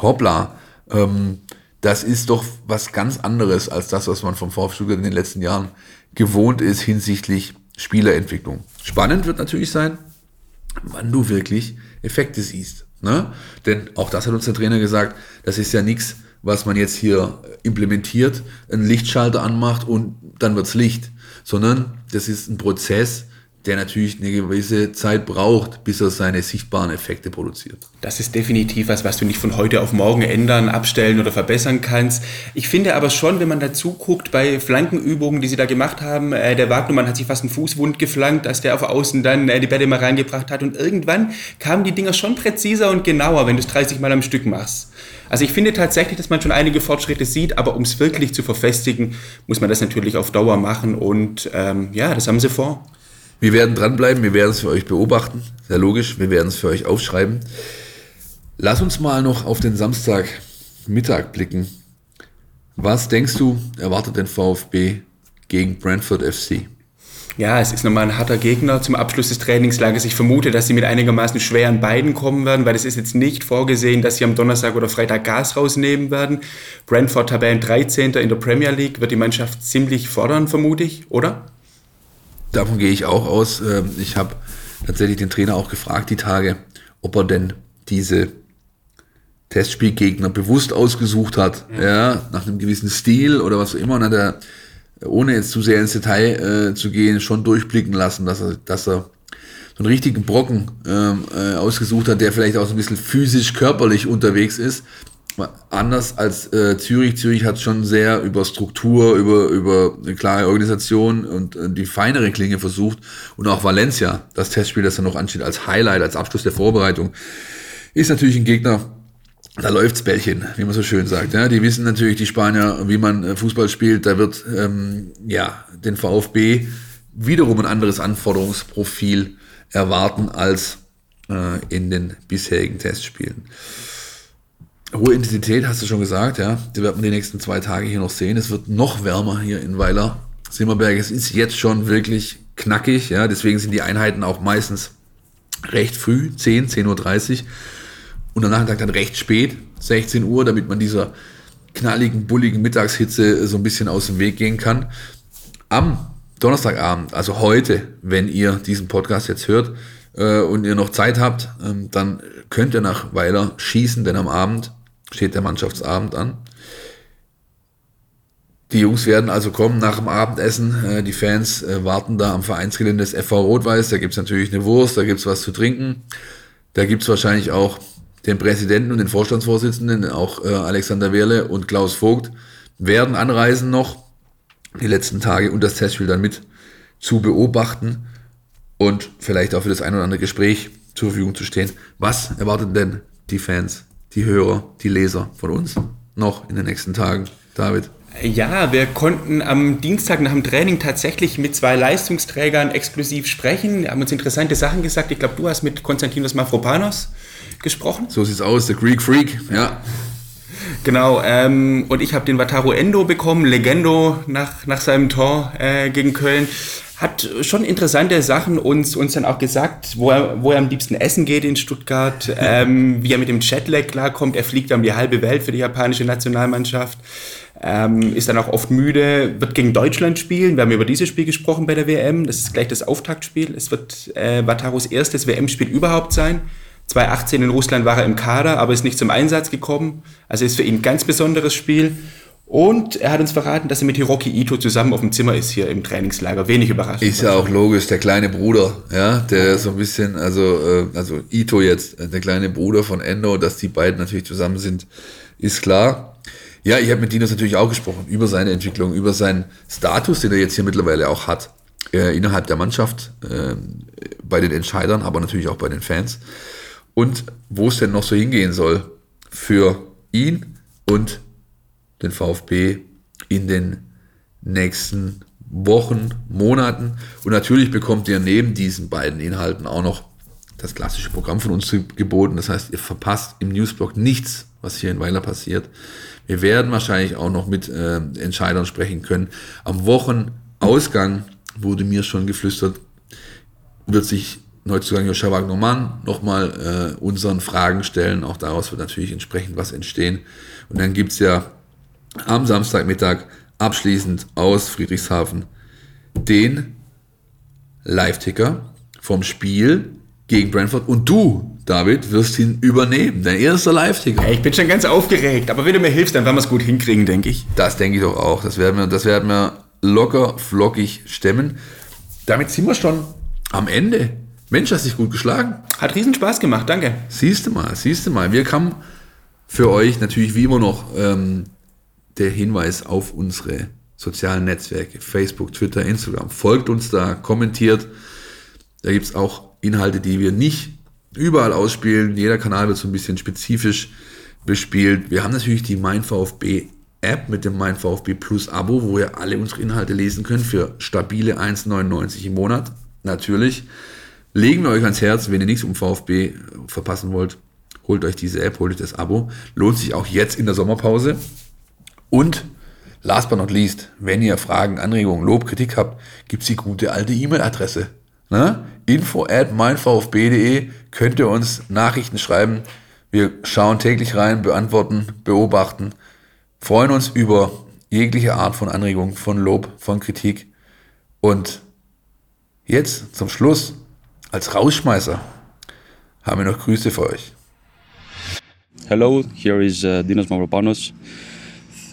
hoppla, ähm, das ist doch was ganz anderes als das, was man vom VfB in den letzten Jahren gewohnt ist hinsichtlich Spielerentwicklung. Spannend wird natürlich sein, wann du wirklich Effekte siehst. Ne? Denn auch das hat uns der Trainer gesagt, das ist ja nichts, was man jetzt hier implementiert, einen Lichtschalter anmacht und dann wird's Licht, sondern das ist ein Prozess, der natürlich eine gewisse Zeit braucht, bis er seine sichtbaren Effekte produziert. Das ist definitiv was, was du nicht von heute auf morgen ändern, abstellen oder verbessern kannst. Ich finde aber schon, wenn man dazu guckt, bei Flankenübungen, die sie da gemacht haben, äh, der Wagnermann hat sich fast einen Fußwund geflankt, als der auf Außen dann äh, die Bälle mal reingebracht hat und irgendwann kamen die Dinger schon präziser und genauer, wenn du es 30 Mal am Stück machst. Also ich finde tatsächlich, dass man schon einige Fortschritte sieht, aber um es wirklich zu verfestigen, muss man das natürlich auf Dauer machen und ähm, ja, das haben sie vor. Wir werden dranbleiben, wir werden es für euch beobachten, sehr logisch, wir werden es für euch aufschreiben. Lass uns mal noch auf den Samstagmittag blicken. Was denkst du, erwartet den VfB gegen Brentford FC? Ja, es ist nochmal ein harter Gegner zum Abschluss des Trainingslagers. Ich vermute, dass sie mit einigermaßen schweren Beinen kommen werden, weil es ist jetzt nicht vorgesehen, dass sie am Donnerstag oder Freitag Gas rausnehmen werden. Brentford Tabellen 13. in der Premier League wird die Mannschaft ziemlich fordern, vermute ich, oder? Davon gehe ich auch aus. Ähm, ich habe tatsächlich den Trainer auch gefragt die Tage, ob er denn diese Testspielgegner bewusst ausgesucht hat, ja. ja nach einem gewissen Stil oder was auch immer. Und hat er ohne jetzt zu sehr ins Detail äh, zu gehen, schon durchblicken lassen, dass er, dass er so einen richtigen Brocken ähm, äh, ausgesucht hat, der vielleicht auch so ein bisschen physisch, körperlich unterwegs ist. Anders als äh, Zürich. Zürich hat schon sehr über Struktur, über, über eine klare Organisation und äh, die feinere Klinge versucht. Und auch Valencia, das Testspiel, das dann noch ansteht, als Highlight, als Abschluss der Vorbereitung, ist natürlich ein Gegner, da läuft's Bällchen, wie man so schön sagt. Ja, die wissen natürlich, die Spanier, wie man äh, Fußball spielt. Da wird ähm, ja den VfB wiederum ein anderes Anforderungsprofil erwarten als äh, in den bisherigen Testspielen. Hohe Intensität, hast du schon gesagt, ja. Die wird man die nächsten zwei Tage hier noch sehen. Es wird noch wärmer hier in Weiler. Simmerberg, es ist jetzt schon wirklich knackig, ja. Deswegen sind die Einheiten auch meistens recht früh, 10, 10.30 Uhr und am Nachmittag dann recht spät, 16 Uhr, damit man dieser knalligen, bulligen Mittagshitze so ein bisschen aus dem Weg gehen kann. Am Donnerstagabend, also heute, wenn ihr diesen Podcast jetzt hört äh, und ihr noch Zeit habt, ähm, dann könnt ihr nach Weiler schießen, denn am Abend steht der Mannschaftsabend an. Die Jungs werden also kommen nach dem Abendessen. Äh, die Fans äh, warten da am Vereinsgelände des FV Rot-Weiß. Da gibt's natürlich eine Wurst, da gibt's was zu trinken. Da gibt's wahrscheinlich auch den Präsidenten und den Vorstandsvorsitzenden, auch äh, Alexander Wehrle und Klaus Vogt, werden anreisen noch die letzten Tage und das Testspiel dann mit zu beobachten und vielleicht auch für das ein oder andere Gespräch zur Verfügung zu stehen. Was erwarten denn die Fans, die Hörer, die Leser von uns noch in den nächsten Tagen, David? Ja, wir konnten am Dienstag nach dem Training tatsächlich mit zwei Leistungsträgern exklusiv sprechen. Wir haben uns interessante Sachen gesagt. Ich glaube, du hast mit Konstantinos Mafropanos gesprochen. So sieht's aus, der Greek Freak, ja. Genau, ähm, und ich habe den Wataru Endo bekommen, Legendo nach, nach seinem Tor äh, gegen Köln. Hat schon interessante Sachen uns, uns dann auch gesagt, wo er, wo er am liebsten essen geht in Stuttgart, ähm, wie er mit dem Jetlag klarkommt. Er fliegt um die halbe Welt für die japanische Nationalmannschaft ähm, ist dann auch oft müde, wird gegen Deutschland spielen. Wir haben über dieses Spiel gesprochen bei der WM. Das ist gleich das Auftaktspiel. Es wird äh, Wataros erstes WM-Spiel überhaupt sein. 2018 in Russland war er im Kader, aber ist nicht zum Einsatz gekommen. Also ist für ihn ein ganz besonderes Spiel. Und er hat uns verraten, dass er mit Hiroki Ito zusammen auf dem Zimmer ist hier im Trainingslager. Wenig überraschend. Ist ja auch logisch, der kleine Bruder, ja, der so ein bisschen, also, äh, also Ito jetzt, der kleine Bruder von Endo, dass die beiden natürlich zusammen sind, ist klar. Ja, ich habe mit Dinos natürlich auch gesprochen über seine Entwicklung, über seinen Status, den er jetzt hier mittlerweile auch hat, äh, innerhalb der Mannschaft, äh, bei den Entscheidern, aber natürlich auch bei den Fans. Und wo es denn noch so hingehen soll für ihn und den VfB in den nächsten Wochen, Monaten. Und natürlich bekommt ihr neben diesen beiden Inhalten auch noch das klassische Programm von uns geboten. Das heißt, ihr verpasst im Newsblog nichts, was hier in Weiler passiert. Wir werden wahrscheinlich auch noch mit äh, Entscheidern sprechen können. Am Wochenausgang wurde mir schon geflüstert, wird sich Neuzugang Joscha Wagnermann nochmal äh, unseren Fragen stellen. Auch daraus wird natürlich entsprechend was entstehen. Und dann gibt's ja am Samstagmittag abschließend aus Friedrichshafen den Live-Ticker vom Spiel gegen Brentford. Und du, David, wirst ihn übernehmen. Dein erster Live-Ticker. Hey, ich bin schon ganz aufgeregt, aber wenn du mir hilfst, dann werden wir es gut hinkriegen, denke ich. Das denke ich doch auch. Das werden wir, das werden wir locker, flockig stemmen. Damit sind wir schon am Ende. Mensch, hast dich gut geschlagen. Hat riesen Spaß gemacht, danke. Siehst du mal, siehst du mal. Wir kamen für euch natürlich wie immer noch ähm, der Hinweis auf unsere sozialen Netzwerke, Facebook, Twitter, Instagram. Folgt uns da, kommentiert. Da gibt es auch Inhalte, die wir nicht überall ausspielen. Jeder Kanal wird so ein bisschen spezifisch bespielt. Wir haben natürlich die MeinVfB App mit dem MeinVfB Plus Abo, wo ihr alle unsere Inhalte lesen könnt für stabile 1,99 im Monat. Natürlich. Legen wir euch ans Herz, wenn ihr nichts um VfB verpassen wollt, holt euch diese App, holt euch das Abo. Lohnt sich auch jetzt in der Sommerpause. Und last but not least, wenn ihr Fragen, Anregungen, Lob, Kritik habt, gibt es die gute alte E-Mail-Adresse. Ne? info at meinvfb.de könnt ihr uns Nachrichten schreiben. Wir schauen täglich rein, beantworten, beobachten, freuen uns über jegliche Art von Anregung, von Lob, von Kritik. Und jetzt zum Schluss, als Rausschmeißer, haben wir noch Grüße für euch. Hello, here is uh, Dinos Mavropanos.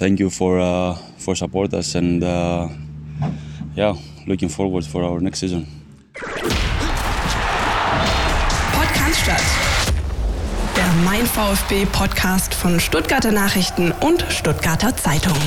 Thank you for uh, for support us and uh, yeah, looking forward for our next season. Podcast. Der Mein VfB Podcast von Stuttgarter Nachrichten und Stuttgarter Zeitung.